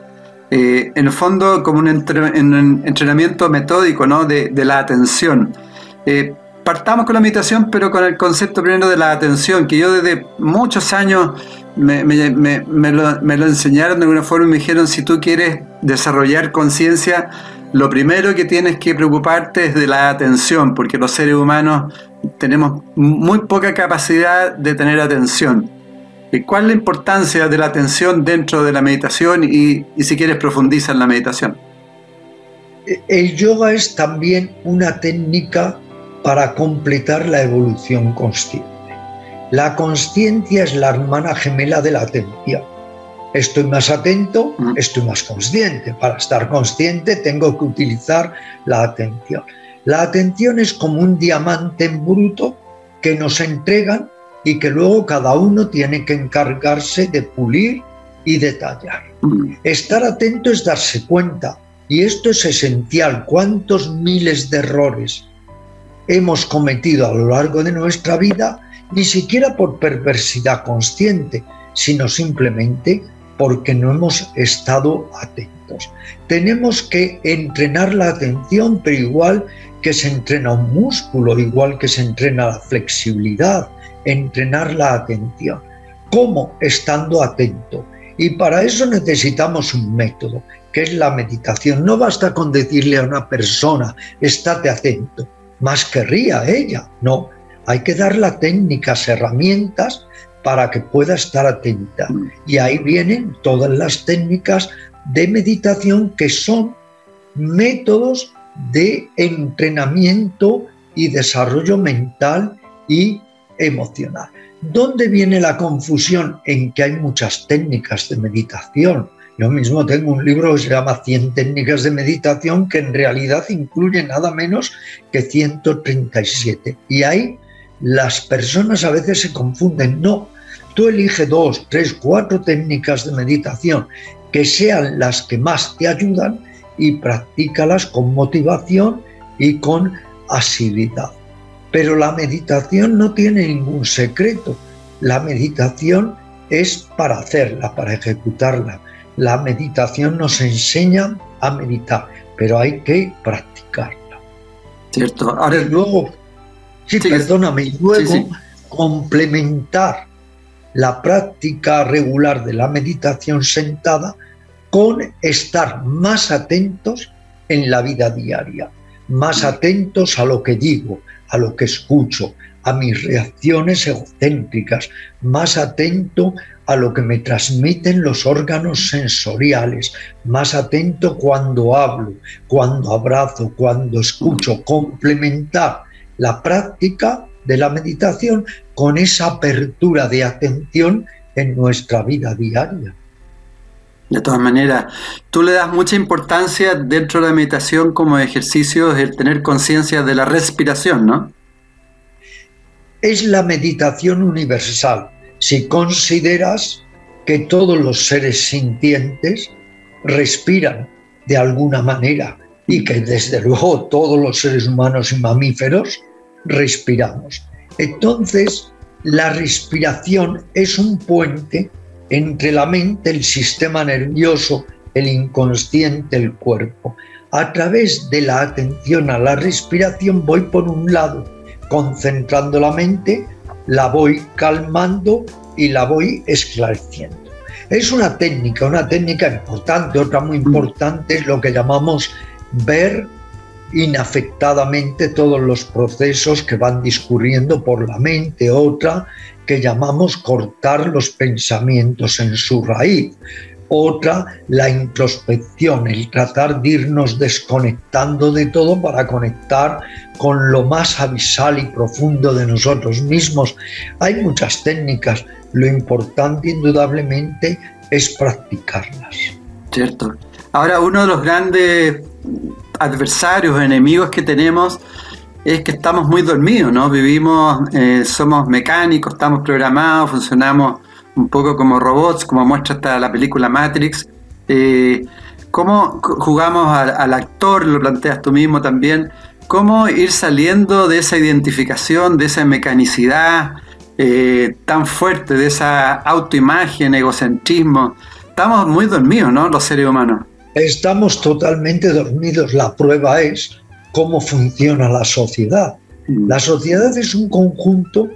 Eh, en el fondo como un, entrenamiento metódico ¿no? de, la atención. Partamos con la meditación, pero con el concepto primero de la atención, que yo desde muchos años me, lo, enseñaron de alguna forma y me dijeron, si tú quieres desarrollar conciencia, lo primero que tienes que preocuparte es de la atención, porque los seres humanos tenemos muy poca capacidad de tener atención. ¿Cuál es la importancia de la atención dentro de la meditación y, si quieres profundiza en la meditación? El yoga es también una técnica para completar la evolución consciente. La consciencia es la hermana gemela de la atención. Estoy más atento, mm. estoy más consciente. Para estar consciente tengo que utilizar la atención. La atención es como un diamante en bruto que nos entregan y que luego cada uno tiene que encargarse de pulir y detallar. Mm. Estar atento es darse cuenta, y esto es esencial, cuántos miles de errores hemos cometido a lo largo de nuestra vida, ni siquiera por perversidad consciente, sino simplemente porque no hemos estado atentos. Tenemos que entrenar la atención, pero igual que se entrena un músculo, igual que se entrena la flexibilidad, entrenar la atención. ¿Cómo? Estando atento. Y para eso necesitamos un método, que es la meditación. No basta con decirle a una persona, estate atento, más querría ella. No, hay que darle técnicas, herramientas para que pueda estar atenta. Y ahí vienen todas las técnicas de meditación que son métodos de entrenamiento y desarrollo mental y emocional. ¿Dónde viene la confusión en que hay muchas técnicas de meditación? Yo mismo tengo un libro que se llama 100 técnicas de meditación que en realidad incluye nada menos que 137. Y ahí las personas a veces se confunden. No, tú elige dos, tres, cuatro técnicas de meditación que sean las que más te ayudan y practícalas con motivación y con asiduidad. Pero la meditación no tiene ningún secreto. La meditación es para hacerla, para ejecutarla. La meditación nos enseña a meditar, pero hay que practicarla. Cierto. Ahora luego, sí, perdóname, y luego complementar la práctica regular de la meditación sentada con estar más atentos en la vida diaria, más atentos a lo que digo, a lo que escucho, a mis reacciones egocéntricas, más atento a lo que me transmiten los órganos sensoriales, más atento cuando hablo, cuando abrazo, cuando escucho, complementar la práctica de la meditación con esa apertura de atención en nuestra vida diaria. De todas maneras, tú le das mucha importancia dentro de la meditación como ejercicio de tener conciencia de la respiración, ¿no? Es la meditación universal. Si consideras que todos los seres sintientes respiran de alguna manera y que desde luego todos los seres humanos y mamíferos respiramos. Entonces, la respiración es un puente entre la mente, el sistema nervioso, el inconsciente, el cuerpo. A través de la atención a la respiración voy por un lado concentrando la mente, la voy calmando y la voy esclareciendo. Es una técnica, una técnica importante, otra muy importante es lo que llamamos ver inafectadamente todos los procesos que van discurriendo por la mente, otra que llamamos cortar los pensamientos en su raíz. Otra, la introspección, el tratar de irnos desconectando de todo para conectar con lo más abisal y profundo de nosotros mismos. Hay muchas técnicas, lo importante indudablemente es practicarlas. Cierto. Ahora, uno de los grandes adversarios, enemigos que tenemos es que estamos muy dormidos, ¿no? Vivimos, eh, somos mecánicos, estamos programados, funcionamos un poco como robots, como muestra hasta la película Matrix. Eh, ¿Cómo jugamos al, actor, lo planteas tú mismo también? ¿Cómo ir saliendo de esa identificación, de esa mecanicidad eh, tan fuerte, de esa autoimagen, egocentrismo? Estamos muy dormidos, ¿no? Los seres humanos. Estamos totalmente dormidos. La prueba es cómo funciona la sociedad. Mm. La sociedad es un conjunto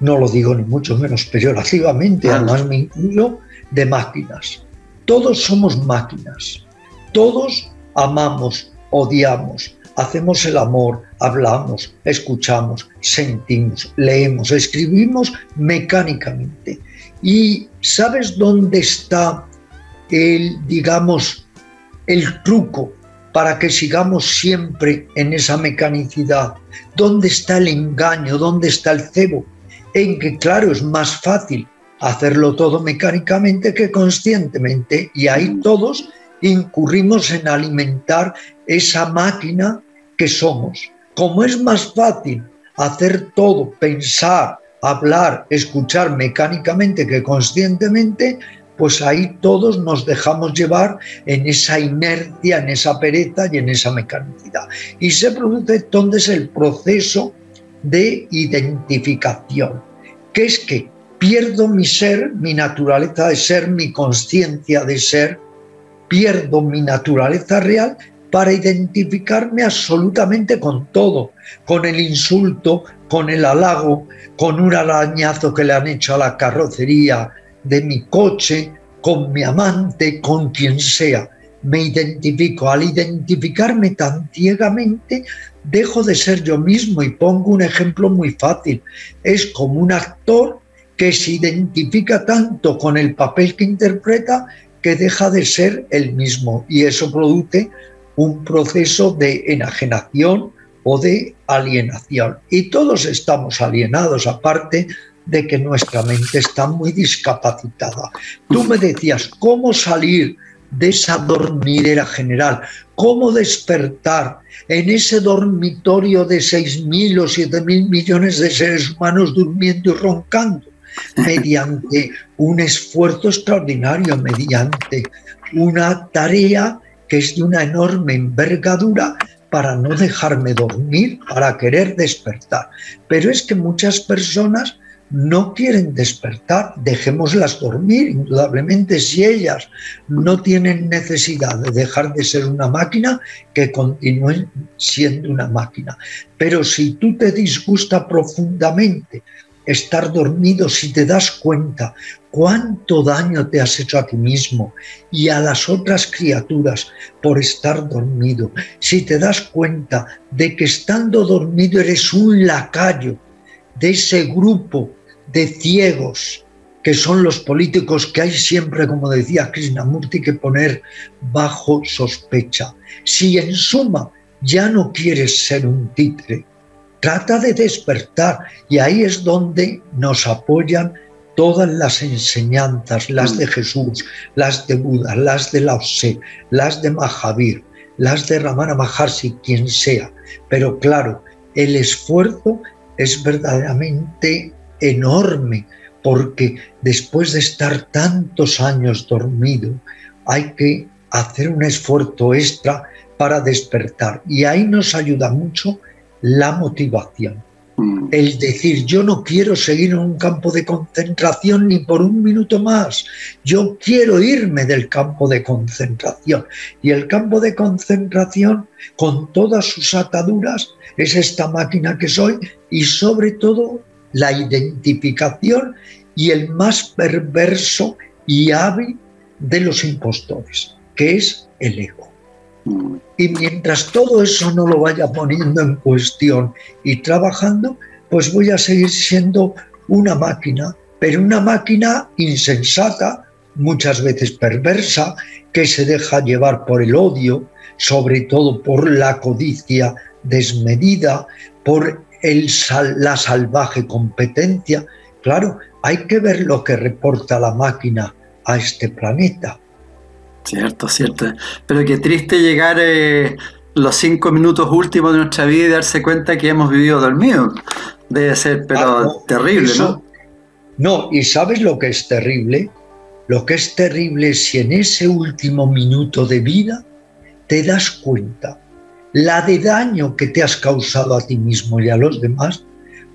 no lo digo ni mucho menos peyorativamente, además me incluyo, de máquinas. Todos somos máquinas, todos amamos, odiamos, hacemos el amor, hablamos, escuchamos, sentimos, leemos, escribimos mecánicamente. ¿Y sabes dónde está el, digamos, el truco para que sigamos siempre en esa mecanicidad? ¿Dónde está el engaño? ¿Dónde está el cebo? en que, claro, es más fácil hacerlo todo mecánicamente que conscientemente y ahí todos incurrimos en alimentar esa máquina que somos. Como es más fácil hacer todo, pensar, hablar, escuchar mecánicamente que conscientemente, pues ahí todos nos dejamos llevar en esa inercia, en esa pereza y en esa mecanicidad. Y se produce entonces el proceso de identificación, que es que pierdo mi ser, mi naturaleza de ser, mi conciencia de ser, pierdo mi naturaleza real para identificarme absolutamente con todo, con el insulto, con el halago, con un arañazo que le han hecho a la carrocería de mi coche, con mi amante, con quien sea. Me identifico. Al identificarme tan ciegamente, dejo de ser yo mismo y pongo un ejemplo muy fácil. Es como un actor que se identifica tanto con el papel que interpreta que deja de ser el mismo y eso produce un proceso de enajenación o de alienación. Y todos estamos alienados, aparte de que nuestra mente está muy discapacitada. Tú me decías, ¿cómo salir de esa dormidera general. ¿Cómo despertar en ese dormitorio de 6.000 o 7.000 millones de seres humanos durmiendo y roncando? (laughs) Mediante un esfuerzo extraordinario, mediante una tarea que es de una enorme envergadura para no dejarme dormir, para querer despertar. Pero es que muchas personas no quieren despertar, dejémoslas dormir, indudablemente si ellas no tienen necesidad de dejar de ser una máquina, que continúen siendo una máquina. Pero si tú te disgusta profundamente estar dormido, si te das cuenta cuánto daño te has hecho a ti mismo y a las otras criaturas por estar dormido, si te das cuenta de que estando dormido eres un lacayo de ese grupo de ciegos que son los políticos que hay siempre, como decía Krishnamurti, que poner bajo sospecha. Si en suma ya no quieres ser un títere, trata de despertar y ahí es donde nos apoyan todas las enseñanzas, las de Jesús, las de Buda, las de Lao Tse, las de Mahavir, las de Ramana Maharshi, quien sea. Pero claro, el esfuerzo es verdaderamente enorme, porque después de estar tantos años dormido, hay que hacer un esfuerzo extra para despertar. Y ahí nos ayuda mucho la motivación. Mm. El decir, yo no quiero seguir en un campo de concentración ni por un minuto más, yo quiero irme del campo de concentración. Y el campo de concentración, con todas sus ataduras, es esta máquina que soy y sobre todo la identificación y el más perverso y hábil de los impostores, que es el ego. Y mientras todo eso no lo vaya poniendo en cuestión y trabajando, pues voy a seguir siendo una máquina, pero una máquina insensata, muchas veces perversa, que se deja llevar por el odio, sobre todo por la codicia desmedida, por el la salvaje competencia. Claro, hay que ver lo que reporta la máquina a este planeta. Cierto, cierto. Pero qué triste llegar eh, los cinco minutos últimos de nuestra vida y darse cuenta que hemos vivido dormidos. Debe ser, pero ah, terrible, ¿no? No, y ¿sabes lo que es terrible? Lo que es terrible es si en ese último minuto de vida te das cuenta la de daño que te has causado a ti mismo y a los demás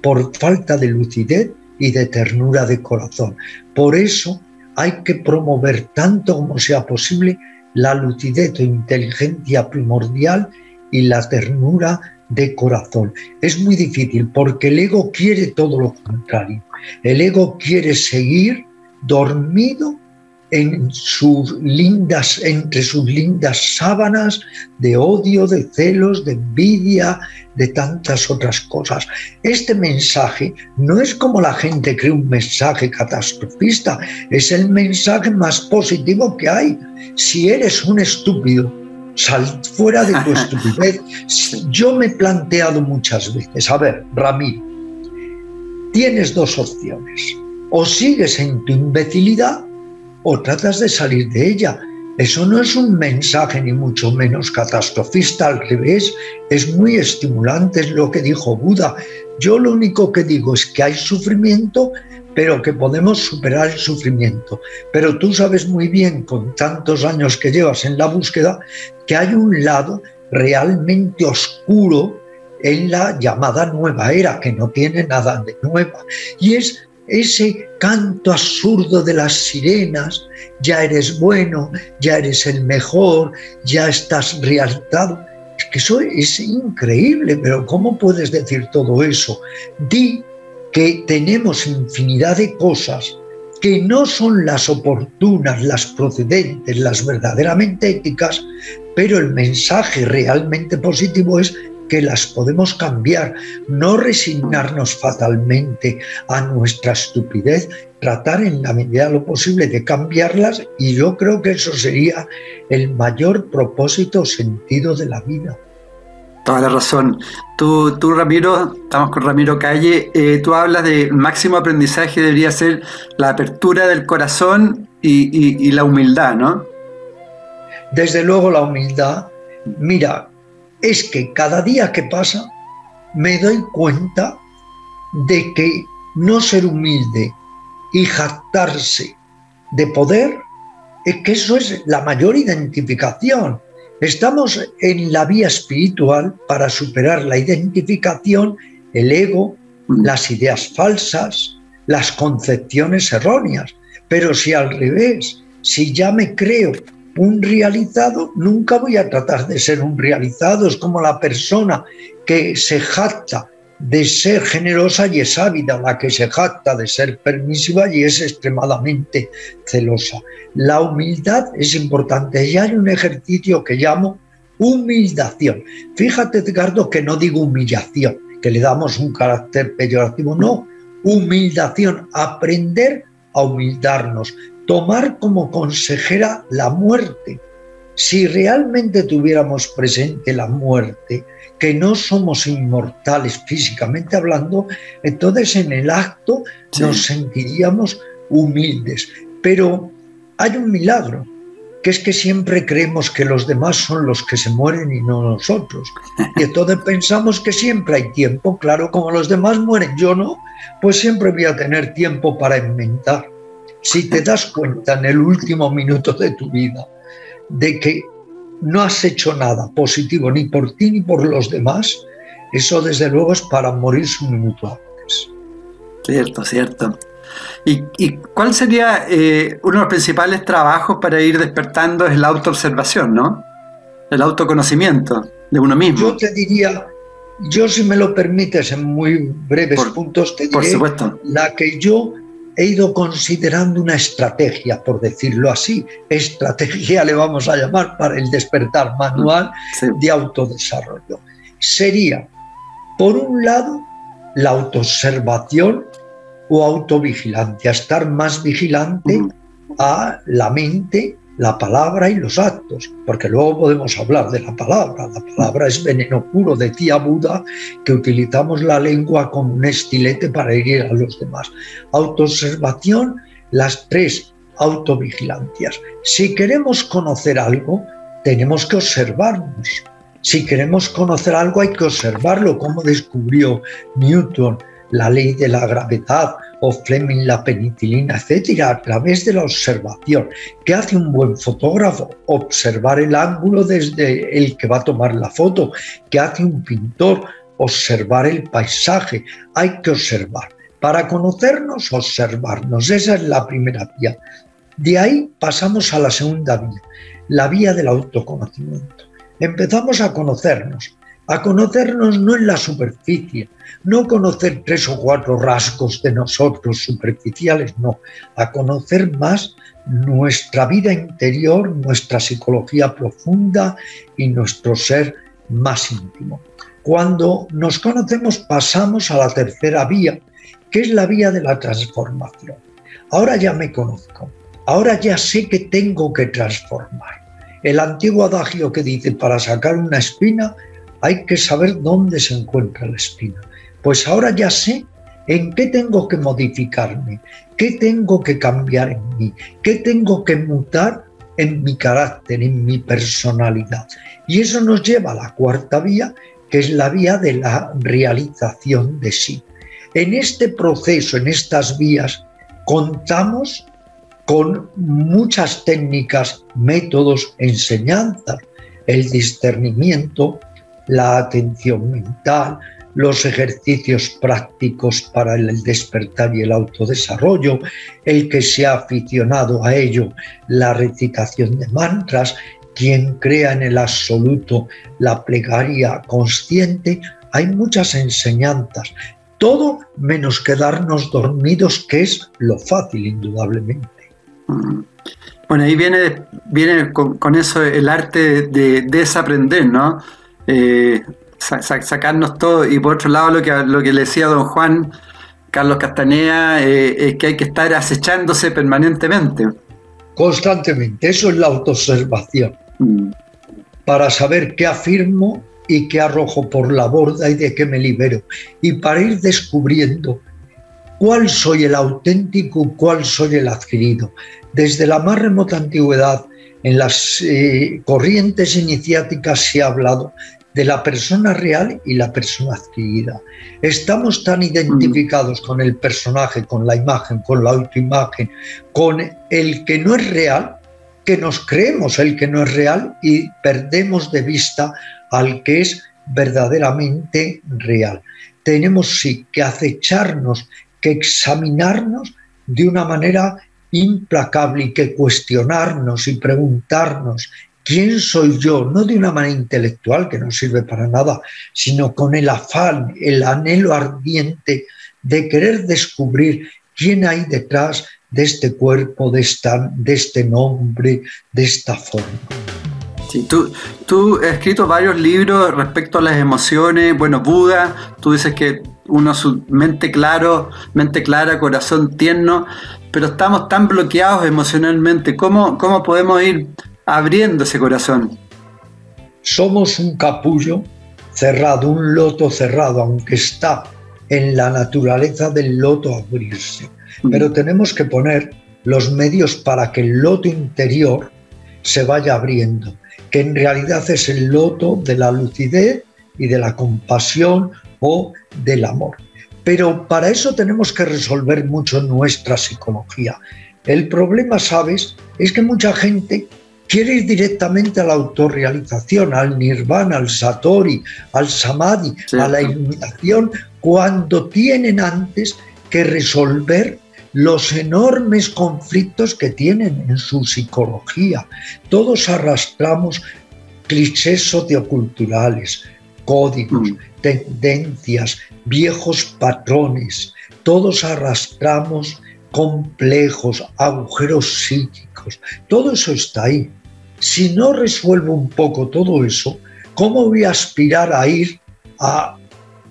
por falta de lucidez y de ternura de corazón. Por eso hay que promover tanto como sea posible la lucidez o inteligencia primordial y la ternura de corazón. Es muy difícil porque el ego quiere todo lo contrario. El ego quiere seguir dormido en sus lindas, entre sus lindas sábanas de odio, de celos, de envidia, de tantas otras cosas. Este mensaje no es como la gente cree un mensaje catastrofista, es el mensaje más positivo que hay. Si eres un estúpido, sal fuera de tu (laughs) estupidez. Yo me he planteado muchas veces, a ver, Ramiro, tienes dos opciones. O sigues en tu imbecilidad o tratas de salir de ella. Eso no es un mensaje ni mucho menos catastrofista, al revés, es muy estimulante, es lo que dijo Buda. Yo lo único que digo es que hay sufrimiento, pero que podemos superar el sufrimiento. Pero tú sabes muy bien, con tantos años que llevas en la búsqueda, que hay un lado realmente oscuro en la llamada nueva era, que no tiene nada de nueva, y es ese canto absurdo de las sirenas, ya eres bueno, ya eres el mejor, ya estás realizado. Es que eso es increíble, pero ¿cómo puedes decir todo eso? Di que tenemos infinidad de cosas que no son las oportunas, las procedentes, las verdaderamente éticas, pero el mensaje realmente positivo es que las podemos cambiar, no resignarnos fatalmente a nuestra estupidez, tratar en la medida de lo posible de cambiarlas y yo creo que eso sería el mayor propósito o sentido de la vida. Toda la razón. Tú, tú Ramiro, estamos con Ramiro Calle, eh, tú hablas de máximo aprendizaje debería ser la apertura del corazón y la humildad, ¿no? Desde luego la humildad. Mira, es que cada día que pasa me doy cuenta de que no ser humilde y jactarse de poder, es que eso es la mayor identificación. Estamos en la vía espiritual para superar la identificación, el ego, las ideas falsas, las concepciones erróneas. Pero si al revés, si ya me creo un realizado, nunca voy a tratar de ser un realizado. Es como la persona que se jacta de ser generosa y es ávida, la que se jacta de ser permisiva y es extremadamente celosa. La humildad es importante y hay un ejercicio que llamo humildación. Fíjate, Edgardo, que no digo humillación, que le damos un carácter peyorativo, no, humildación, aprender a humildarnos, tomar como consejera la muerte. Si realmente tuviéramos presente la muerte, que no somos inmortales físicamente hablando, entonces en el acto nos sentiríamos humildes. Pero hay un milagro, que es que siempre creemos que los demás son los que se mueren y no nosotros. Y entonces (laughs) pensamos que siempre hay tiempo, claro, como los demás mueren, yo no, pues siempre voy a tener tiempo para inventar si te das cuenta en el último minuto de tu vida de que no has hecho nada positivo ni por ti ni por los demás, eso desde luego es para morirse un minuto antes. Cierto, cierto. ¿Y, cuál sería eh, uno de los principales trabajos para ir despertando? Es la autoobservación, ¿no? El autoconocimiento de uno mismo. Yo te diría, yo si me lo permites en muy breves puntos, te diré la que yo he ido considerando una estrategia, por decirlo así, estrategia le vamos a llamar para el despertar manual de autodesarrollo. Sería, por un lado, la autoobservación o autovigilancia, estar más vigilante a la mente, la palabra y los actos, porque luego podemos hablar de la palabra. La palabra es veneno puro, decía Buda, que utilizamos la lengua como un estilete para herir a los demás. Autoobservación, las tres autovigilancias. Si queremos conocer algo, tenemos que observarnos. Si queremos conocer algo hay que observarlo, como descubrió Newton la ley de la gravedad o Fleming la penicilina, etcétera, a través de la observación. ¿Qué hace un buen fotógrafo? Observar el ángulo desde el que va a tomar la foto. ¿Qué hace un pintor? Observar el paisaje. Hay que observar. Para conocernos, observarnos. Esa es la primera vía. De ahí pasamos a la segunda vía, la vía del autoconocimiento. Empezamos a conocernos, a conocernos no en la superficie, no conocer tres o cuatro rasgos de nosotros superficiales, no, a conocer más nuestra vida interior, nuestra psicología profunda y nuestro ser más íntimo. Cuando nos conocemos pasamos a la tercera vía, que es la vía de la transformación. Ahora ya me conozco, ahora ya sé que tengo que transformar. El antiguo adagio que dice, para sacar una espina hay que saber dónde se encuentra la espina. Pues ahora ya sé en qué tengo que modificarme, qué tengo que cambiar en mí, qué tengo que mutar en mi carácter, en mi personalidad. Y eso nos lleva a la cuarta vía, que es la vía de la realización de sí. En este proceso, en estas vías, contamos con muchas técnicas, métodos, enseñanzas, el discernimiento, la atención mental, los ejercicios prácticos para el despertar y el autodesarrollo, el que se ha aficionado a ello, la recitación de mantras, quien crea en el absoluto la plegaria consciente, hay muchas enseñanzas, todo menos quedarnos dormidos, que es lo fácil indudablemente. Bueno, ahí viene, viene con, eso el arte de, desaprender, ¿no? Eh, sacarnos todo. Y por otro lado, lo que, lo que le decía don Juan Carlos Castanea eh, es que hay que estar acechándose permanentemente. Constantemente, eso es la autoobservación. Mm. Para saber qué afirmo y qué arrojo por la borda y de qué me libero. Y para ir descubriendo cuál soy el auténtico, cuál soy el adquirido. Desde la más remota antigüedad, en las eh, corrientes iniciáticas se ha hablado de la persona real y la persona adquirida. Estamos tan identificados con el personaje, con la imagen, con la autoimagen, con el que no es real, que nos creemos el que no es real y perdemos de vista al que es verdaderamente real. Tenemos sí que acecharnos, que examinarnos de una manera implacable y que cuestionarnos y preguntarnos quién soy yo, no de una manera intelectual que no sirve para nada, sino con el afán, el anhelo ardiente de querer descubrir quién hay detrás de este cuerpo, de, esta, de este nombre, de esta forma. Sí, tú, tú has escrito varios libros respecto a las emociones. Bueno, Buda, tú dices que uno su mente claro, mente clara, corazón tierno, pero estamos tan bloqueados emocionalmente. ¿Cómo, cómo podemos ir abriendo ese corazón. Somos un capullo cerrado, un loto cerrado, aunque está en la naturaleza del loto abrirse. Mm. Pero tenemos que poner los medios para que el loto interior se vaya abriendo, que en realidad es el loto de la lucidez y de la compasión o del amor. Pero para eso tenemos que resolver mucho nuestra psicología. El problema, sabes, es que mucha gente quiere ir directamente a la autorrealización, al nirvana, al satori, al samadhi, a la iluminación, cuando tienen antes que resolver los enormes conflictos que tienen en su psicología. Todos arrastramos clichés socioculturales, códigos, mm. tendencias, viejos patrones. Todos arrastramos complejos, agujeros psíquicos. Todo eso está ahí si no resuelvo un poco todo eso, ¿cómo voy a aspirar a ir a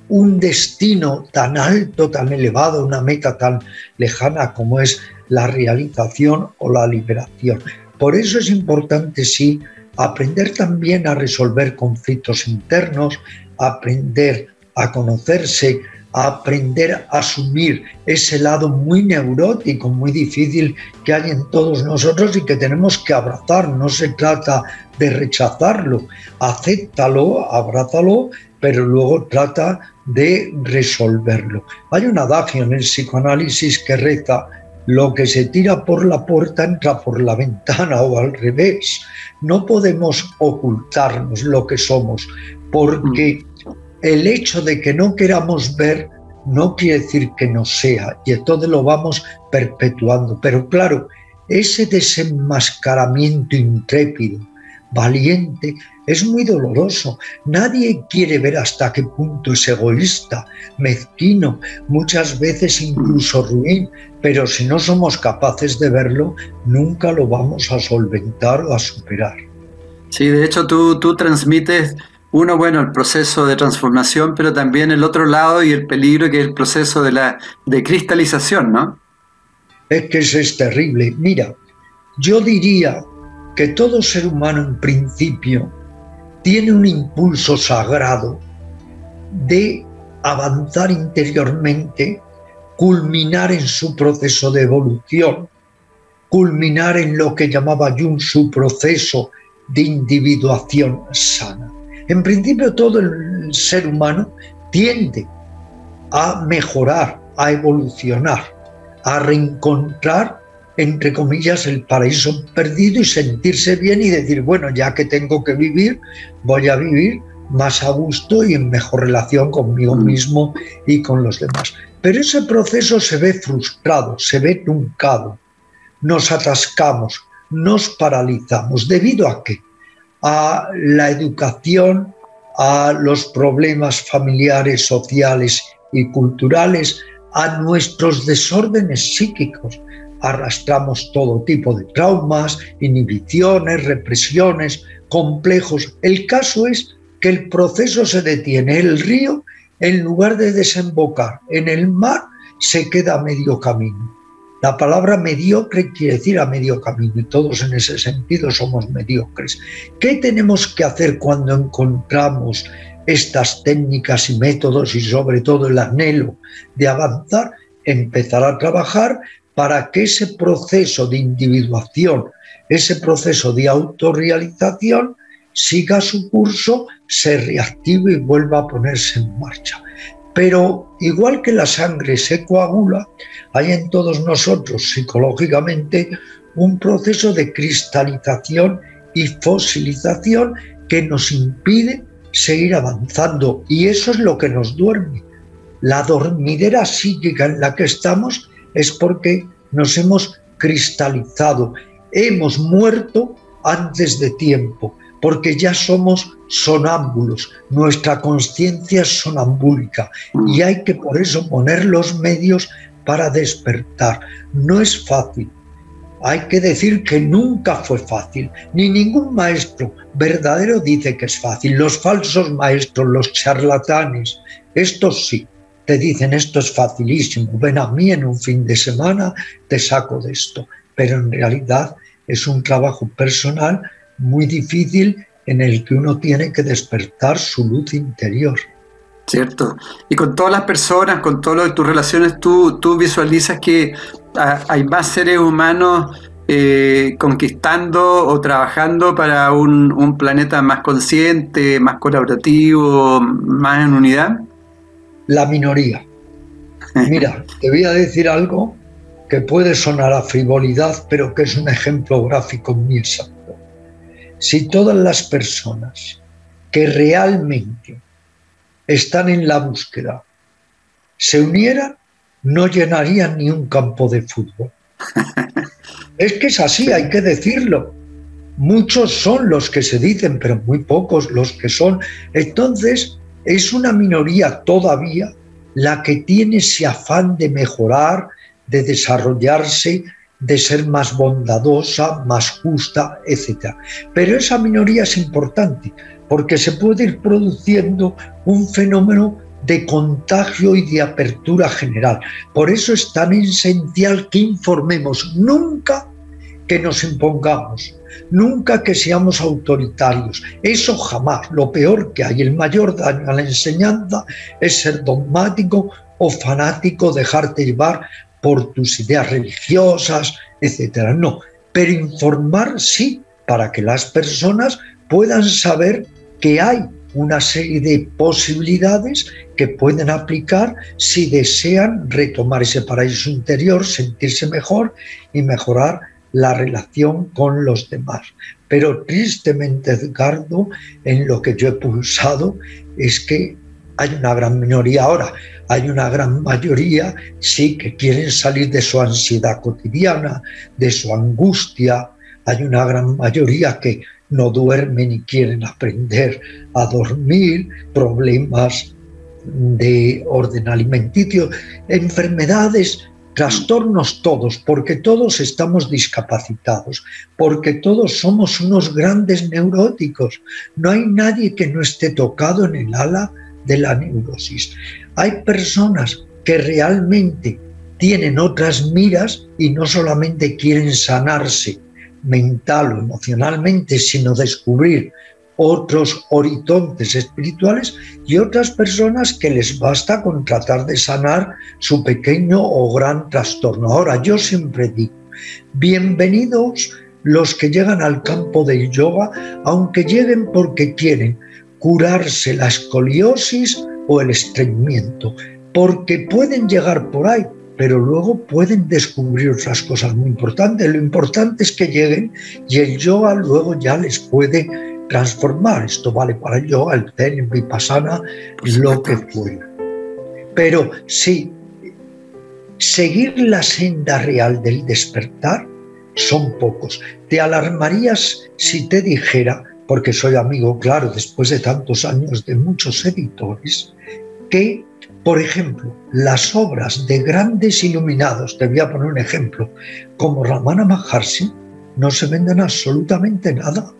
un destino tan alto, tan elevado, una meta tan lejana como es la realización o la liberación. Por eso es importante, sí, aprender también a resolver conflictos internos, aprender a conocerse, aprender a asumir ese lado muy neurótico, muy difícil que hay en todos nosotros y que tenemos que abrazar. No se trata de rechazarlo, acéptalo, abrázalo, pero luego trata de resolverlo. Hay un adagio en el psicoanálisis que reza, lo que se tira por la puerta entra por la ventana o al revés. No podemos ocultarnos lo que somos, porque el hecho de que no queramos ver no quiere decir que no sea, y entonces lo vamos perpetuando. Pero claro, ese desenmascaramiento intrépido, valiente, es muy doloroso. Nadie quiere ver hasta qué punto es egoísta, mezquino, muchas veces incluso ruin, pero si no somos capaces de verlo, nunca lo vamos a solventar o a superar. Sí, de hecho tú, tú transmites uno, bueno, el proceso de transformación, pero también el otro lado y el peligro que es el proceso de la de cristalización, ¿no? Es que eso es terrible. Mira, yo diría que todo ser humano en principio tiene un impulso sagrado de avanzar interiormente, culminar en su proceso de evolución, culminar en lo que llamaba Jung su proceso de individuación sana. En principio todo el ser humano tiende a mejorar, a evolucionar, a reencontrar, entre comillas, el paraíso perdido y sentirse bien y decir, bueno, ya que tengo que vivir, voy a vivir más a gusto y en mejor relación conmigo mm. mismo y con los demás. Pero ese proceso se ve frustrado, se ve truncado, nos atascamos, nos paralizamos. ¿Debido a qué? a la educación, a los problemas familiares, sociales y culturales, a nuestros desórdenes psíquicos. Arrastramos todo tipo de traumas, inhibiciones, represiones, complejos. El caso es que el proceso se detiene. El río, en lugar de desembocar en el mar, se queda a medio camino. La palabra mediocre quiere decir a medio camino y todos en ese sentido somos mediocres. ¿Qué tenemos que hacer cuando encontramos estas técnicas y métodos y sobre todo el anhelo de avanzar? Empezar a trabajar para que ese proceso de individuación, ese proceso de autorrealización siga su curso, se reactive y vuelva a ponerse en marcha. Pero igual que la sangre se coagula, hay en todos nosotros psicológicamente un proceso de cristalización y fosilización que nos impide seguir avanzando y eso es lo que nos duerme. La dormidera psíquica en la que estamos es porque nos hemos cristalizado, hemos muerto antes de tiempo, porque ya somos sonámbulos, nuestra conciencia es sonambúlica y hay que por eso poner los medios para despertar. No es fácil. Hay que decir que nunca fue fácil, ni ningún maestro verdadero dice que es fácil. Los falsos maestros, los charlatanes, estos sí, te dicen esto es facilísimo, ven a mí en un fin de semana, te saco de esto. Pero en realidad es un trabajo personal muy difícil en el que uno tiene que despertar su luz interior. Cierto. Y con todas las personas, con todas tus relaciones, tú, tú visualizas que ah, hay más seres humanos eh, conquistando o trabajando para un, un, planeta más consciente, más colaborativo, más en unidad? La minoría. Mira, te voy a decir algo que puede sonar a frivolidad, pero que es un ejemplo gráfico muy exacto si todas las personas que realmente están en la búsqueda se unieran, no llenarían ni un campo de fútbol. (laughs) es que es así, hay que decirlo. Muchos son los que se dicen, pero muy pocos los que son. Entonces, es una minoría todavía la que tiene ese afán de mejorar, de desarrollarse, de ser más bondadosa, más justa, etc. Pero esa minoría es importante porque se puede ir produciendo un fenómeno de contagio y de apertura general. Por eso es tan esencial que informemos, nunca que nos impongamos, nunca que seamos autoritarios. Eso jamás. Lo peor que hay, el mayor daño a la enseñanza es ser dogmático o fanático, dejarte llevar por tus ideas religiosas, etc. No, pero informar sí, para que las personas puedan saber que hay una serie de posibilidades que pueden aplicar si desean retomar ese paraíso interior, sentirse mejor y mejorar la relación con los demás. Pero tristemente, Edgardo, en lo que yo he pulsado es que hay una gran minoría ahora, hay una gran mayoría, sí, que quieren salir de su ansiedad cotidiana, de su angustia, hay una gran mayoría que no duermen y quieren aprender a dormir, problemas de orden alimenticio, enfermedades, trastornos todos, porque todos estamos discapacitados, porque todos somos unos grandes neuróticos. No hay nadie que no esté tocado en el ala de la neurosis. Hay personas que realmente tienen otras miras y no solamente quieren sanarse mental o emocionalmente, sino descubrir otros horizontes espirituales y otras personas que les basta con tratar de sanar su pequeño o gran trastorno. Ahora, yo siempre digo, bienvenidos los que llegan al campo del yoga, aunque lleguen porque quieren curarse la escoliosis o el estreñimiento, porque pueden llegar por ahí, pero luego pueden descubrir otras cosas muy importantes. Lo importante es que lleguen y el yoga luego ya les puede transformar. Esto vale para yoga, el zen, el vipassana, lo que fuera. Pero sí, seguir la senda real del despertar son pocos. Te alarmarías si te dijera, porque soy amigo, claro, después de tantos años de muchos editores, que por ejemplo, las obras de grandes iluminados, te voy a poner un ejemplo, como Ramana Maharshi, no se venden absolutamente nada.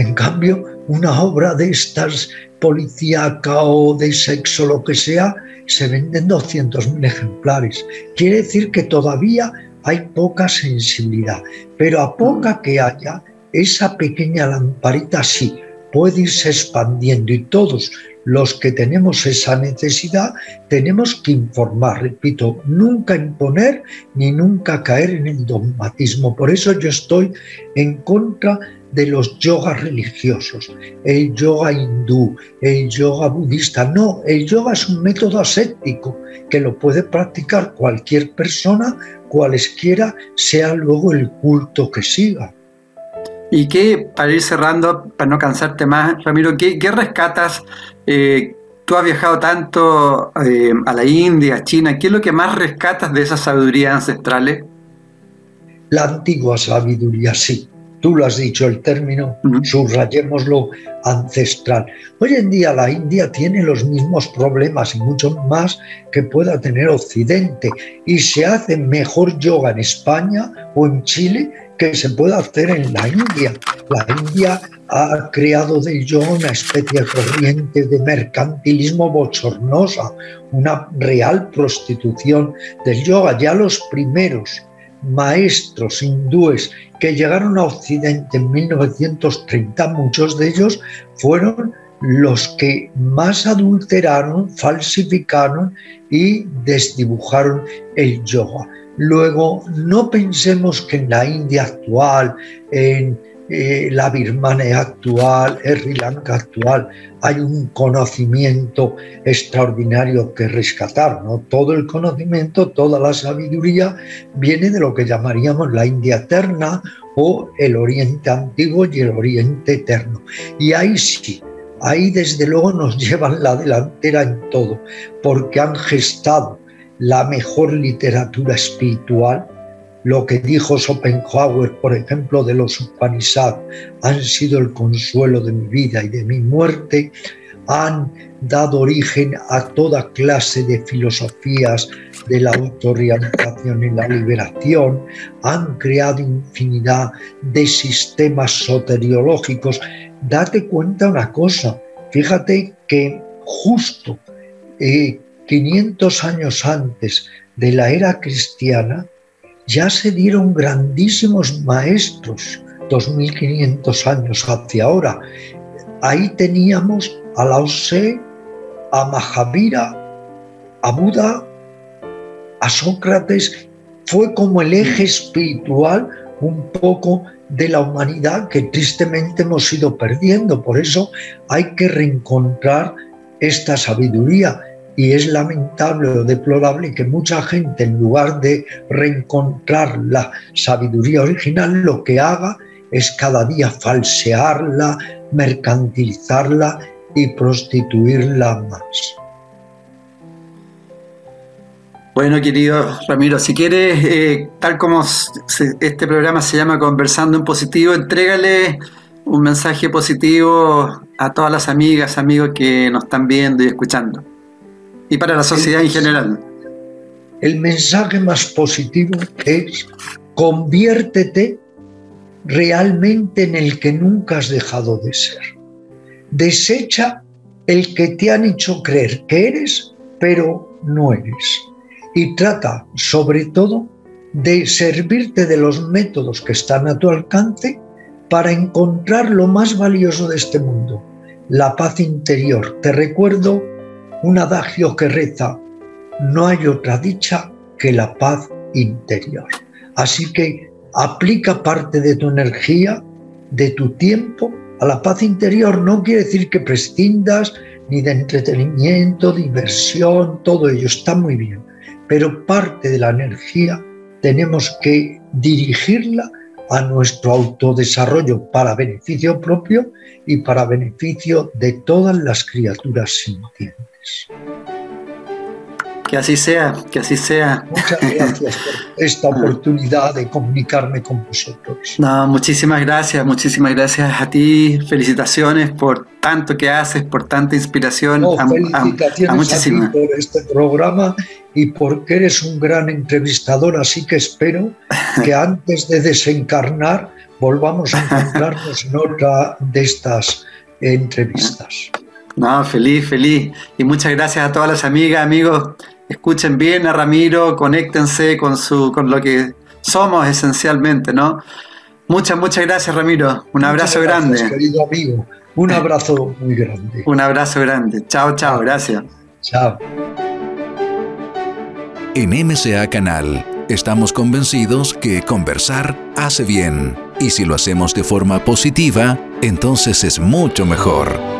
En cambio, una obra de estas policíaca o de sexo, lo que sea, se venden 200.000 ejemplares. Quiere decir que todavía hay poca sensibilidad, pero a poca que haya, esa pequeña lamparita sí puede irse expandiendo y todos los que tenemos esa necesidad tenemos que informar, repito, nunca imponer ni nunca caer en el dogmatismo. Por eso yo estoy en contra de los yogas religiosos, el yoga hindú, el yoga budista. No, el yoga es un método aséptico que lo puede practicar cualquier persona, cualesquiera sea luego el culto que siga. Y qué, para ir cerrando, para no cansarte más, Ramiro, ¿qué, rescatas? Eh, tú has viajado tanto eh, a la India, a China, ¿qué es lo que más rescatas de esas sabidurías ancestrales? La antigua sabiduría, sí. Tú lo has dicho, el término, subrayémoslo, ancestral. Hoy en día la India tiene los mismos problemas y mucho más que pueda tener Occidente y se hace mejor yoga en España o en Chile que se puede hacer en la India. La India ha creado de yoga una especie de corriente de mercantilismo bochornosa, una real prostitución del yoga. Ya los primeros maestros hindúes que llegaron a Occidente en 1930, muchos de ellos fueron los que más adulteraron, falsificaron y desdibujaron el yoga. Luego, no pensemos que en la India actual, en eh, la Birmania actual, Sri Lanka actual, hay un conocimiento extraordinario que rescatar. Todo el conocimiento, toda la sabiduría viene de lo que llamaríamos la India eterna o el Oriente antiguo y el Oriente eterno. Y ahí sí, ahí desde luego nos (laughs) llevan la delantera en todo, porque han gestado la mejor literatura espiritual, lo que dijo Schopenhauer, por ejemplo, de los Upanishads, han sido el consuelo de mi vida y de mi muerte, han dado origen a toda clase de filosofías de la autorrealización y la liberación, han creado infinidad de sistemas soteriológicos. Date cuenta una cosa, fíjate que justo 500 años antes de la era cristiana, ya se dieron grandísimos maestros 2500 años hacia ahora. Ahí teníamos a Lao a Mahavira, a Buda, a Sócrates. Fue como el eje espiritual un poco de la humanidad que tristemente hemos ido perdiendo. Por eso hay que reencontrar esta sabiduría. Y es lamentable o deplorable que mucha gente, en lugar de reencontrar la sabiduría original, lo que haga es cada día falsearla, mercantilizarla y prostituirla más. Bueno, querido Ramiro, si quieres, eh, tal como este programa se llama Conversando en Positivo, entrégale un mensaje positivo a todas las amigas, amigos que nos están viendo y escuchando. Y para la sociedad en general. El mensaje más positivo es conviértete realmente en el que nunca has dejado de ser. Desecha el que te han hecho creer que eres, pero no eres. Y trata, sobre todo, de servirte de los métodos que están a tu alcance para encontrar lo más valioso de este mundo, la paz interior. Te recuerdo un adagio que reza, no hay otra dicha que la paz interior. Así que aplica parte de tu energía, de tu tiempo a la paz interior. No quiere decir que prescindas ni de entretenimiento, diversión, todo ello está muy bien, pero parte de la energía tenemos que dirigirla a nuestro autodesarrollo para beneficio propio y para beneficio de todas las criaturas sintientes. Que así sea, que así sea. Muchas gracias por esta oportunidad de comunicarme con vosotros. No, muchísimas gracias, muchísimas gracias a ti. Felicitaciones por tanto que haces, por tanta inspiración. No, felicitaciones a, ti por este programa y porque eres un gran entrevistador, así que espero (laughs) que antes de desencarnar volvamos a encontrarnos en otra de estas entrevistas. No, feliz, feliz. Y muchas gracias a todas las amigas, amigos escuchen bien a Ramiro, conéctense con, su, con lo que somos esencialmente, ¿no? Muchas, muchas gracias, Ramiro. Un abrazo grande. Querido amigo, un abrazo muy grande. (laughs) Un abrazo grande. Chao, chao, gracias. Chao. En MCA Canal estamos convencidos que conversar hace bien y si lo hacemos de forma positiva, entonces es mucho mejor.